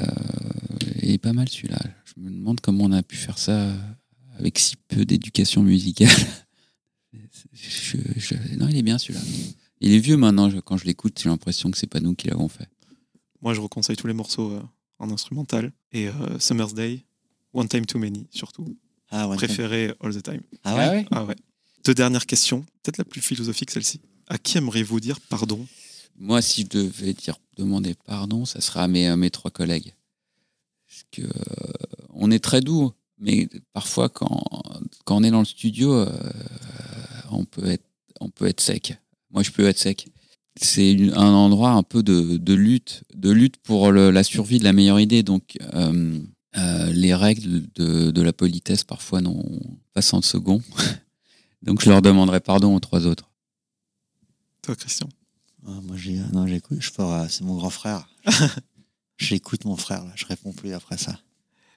et pas mal celui-là. Je me demande comment on a pu faire ça avec si peu d'éducation musicale. Je- je- non, il est bien celui-là. Il est vieux maintenant. je- quand je l'écoute, j'ai l'impression que c'est pas nous qui l'avons fait. Moi, je reconseille tous les morceaux euh, en instrumental. Et euh, Summer's Day, One Time Too Many, surtout. Ah ouais. Préféré All the Time. Ah ouais. Ah ouais. Deux dernières questions, peut-être la plus philosophique celle-ci. À qui aimeriez-vous dire pardon? Moi, si je devais dire demander pardon, ça sera à mes, à mes trois collègues. Parce que euh, on est très doux, mais parfois quand, quand on est dans le studio, euh, on peut être on peut être sec. Moi, je peux être sec. C'est un endroit un peu de, de lutte, de lutte pour le- la survie de la meilleure idée. Donc, euh, euh, les règles de, de la politesse parfois n'ont pas 100 second. Donc, je leur demanderai pardon aux trois autres. Toi, Christian Ah, moi, j'ai, non, j'écoute. Je ferai- c'est mon grand frère. J'écoute mon frère. Là. Je réponds plus après ça.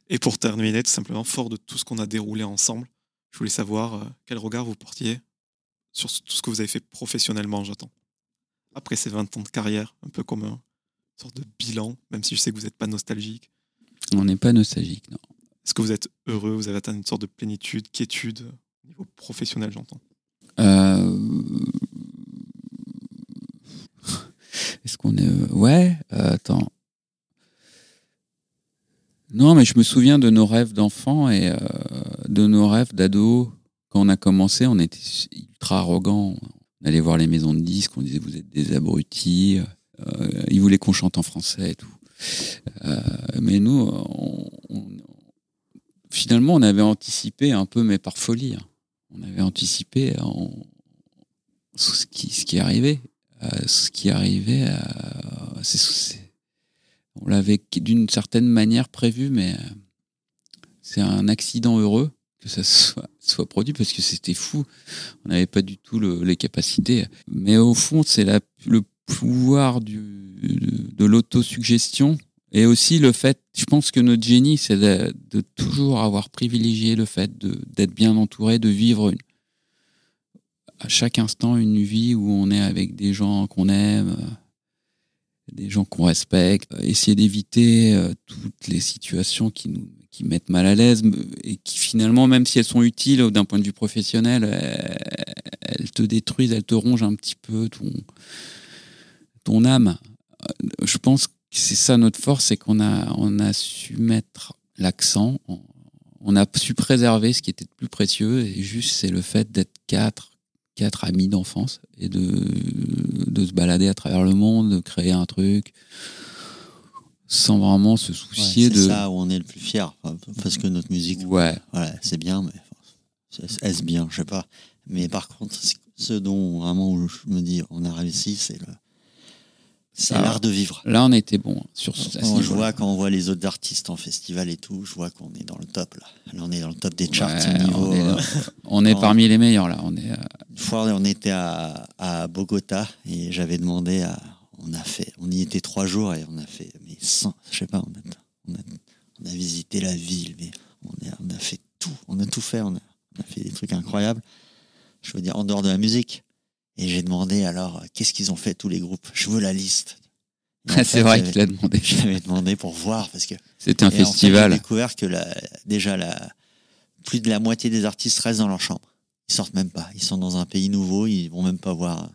Et pour terminer, tout simplement, fort de tout ce qu'on a déroulé ensemble, je voulais savoir euh, quel regard vous portiez sur tout ce que vous avez fait professionnellement, j'attends. Après ces 20 ans de carrière, un peu comme une sorte de bilan, même si je sais que vous n'êtes pas nostalgique. On n'est pas nostalgique, non. Est-ce que vous êtes heureux Vous avez atteint une sorte de plénitude, quiétude au niveau professionnel, j'entends? Euh, Est-ce qu'on est. euh, Ouais, euh, attends. Non, mais je me souviens de nos rêves d'enfants et euh, de nos rêves d'ado. Quand on a commencé, on était ultra arrogants. On allait voir les maisons de disques, on disait vous êtes des abrutis. Euh, ils voulaient qu'on chante en français et tout. Euh, mais nous, on- on- finalement, on avait anticipé un peu, mais par folie. hein. On avait anticipé en, ce qui, ce qui arrivait. Euh, ce qui arrivait, euh, on l'avait d'une certaine manière prévu, mais euh, c'est un accident heureux que ça soit, produit parce que c'était fou. On n'avait pas du tout le- les capacités. Mais au fond, c'est le pouvoir du, de, l'autosuggestion et aussi le fait, je pense que notre génie, c'est de, toujours avoir privilégié le fait d'être bien entouré, de vivre à chaque instant une vie où on est avec des gens qu'on aime, des gens qu'on respecte, essayer d'éviter euh, toutes les situations qui nous qui mettent mal à l'aise et qui finalement, même si elles sont utiles euh, d'un point de vue professionnel, elles, elles te détruisent, elles te rongent un petit peu ton, ton âme. Euh, Je pense que c'est ça notre force, c'est qu'on a, on a su mettre l'accent, on, a su préserver ce qui était le plus précieux et juste c'est le fait d'être quatre, quatre amis d'enfance et de, de se balader à travers le monde, de créer un truc sans vraiment se Ouais, soucier c'est de. ça où on est le plus fier. Parce que notre musique, Ouais. voilà, c'est bien, mais c'est- est-ce bien Je sais pas. Mais par contre, ce- dont vraiment où je me dis on a réussi, c'est le. C'est l'art de vivre. Là, on était bon sur à ce Quand je niveau-là. vois, quand on voit les autres artistes en festival et tout, je vois qu'on est dans le top là. Là, on est dans le top des charts Ouais, au niveau. on est, euh, on est parmi les meilleurs là. On est. euh, Une fois, on était à, à Bogota et j'avais demandé à. On a fait, on y était trois jours et on a fait, mais sans, je sais pas, on a, on a, on a visité la ville, mais on a, on a fait tout, on a tout fait, on a, on a fait des trucs incroyables. Je veux dire, en dehors de la musique. Et j'ai demandé alors, qu'est-ce qu'ils ont fait tous les groupes? Je veux la liste. C'est vrai qu'il a demandé. J'avais demandé pour voir parce que C'était un et en fait, festival. J'ai découvert que la- déjà la, plus de la moitié des artistes restent dans leur chambre. Ils sortent même pas. Ils sont dans un pays nouveau, ils vont même pas voir.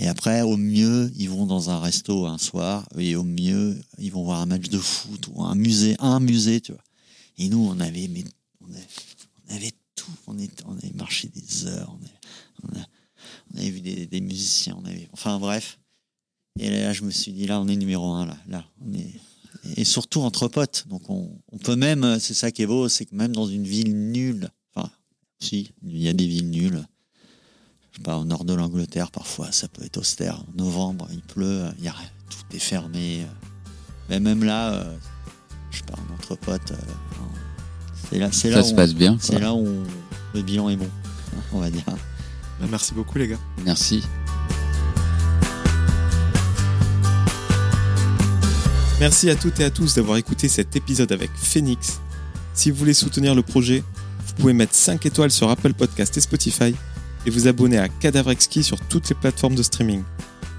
Et après, au mieux, ils vont dans un resto un soir, et au mieux, ils vont voir un match de foot ou un musée, un musée, tu vois. Et nous, on avait, on avait, tout. On, est, on avait marché des heures, on avait, on avait vu des, des musiciens, on avait, enfin bref. Et là, je me suis dit, là, on est numéro un, là, là, on est, et surtout entre potes. Donc on, on peut même, c'est ça qui est beau, c'est que même dans une ville nulle, enfin, si, il y a des villes nulles. Je sais pas, au nord de l'Angleterre, parfois, ça peut être austère. En novembre, il pleut, il y a, rien, tout est fermé. Mais même là, euh, je sais pas, en entre potes, euh, c'est là, c'est Ça là se où, passe bien. c'est là où le bilan est bon, on va dire. Bah, merci beaucoup les gars. Merci. Merci à toutes et à tous d'avoir écouté cet épisode avec Phoenix. Si vous voulez soutenir le projet, vous pouvez mettre 5 étoiles sur Apple Podcast et Spotify et vous abonner à Cadavre sur toutes les plateformes de streaming.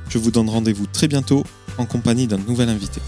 Je vous donne rendez-vous très bientôt en compagnie d'un nouvel invité.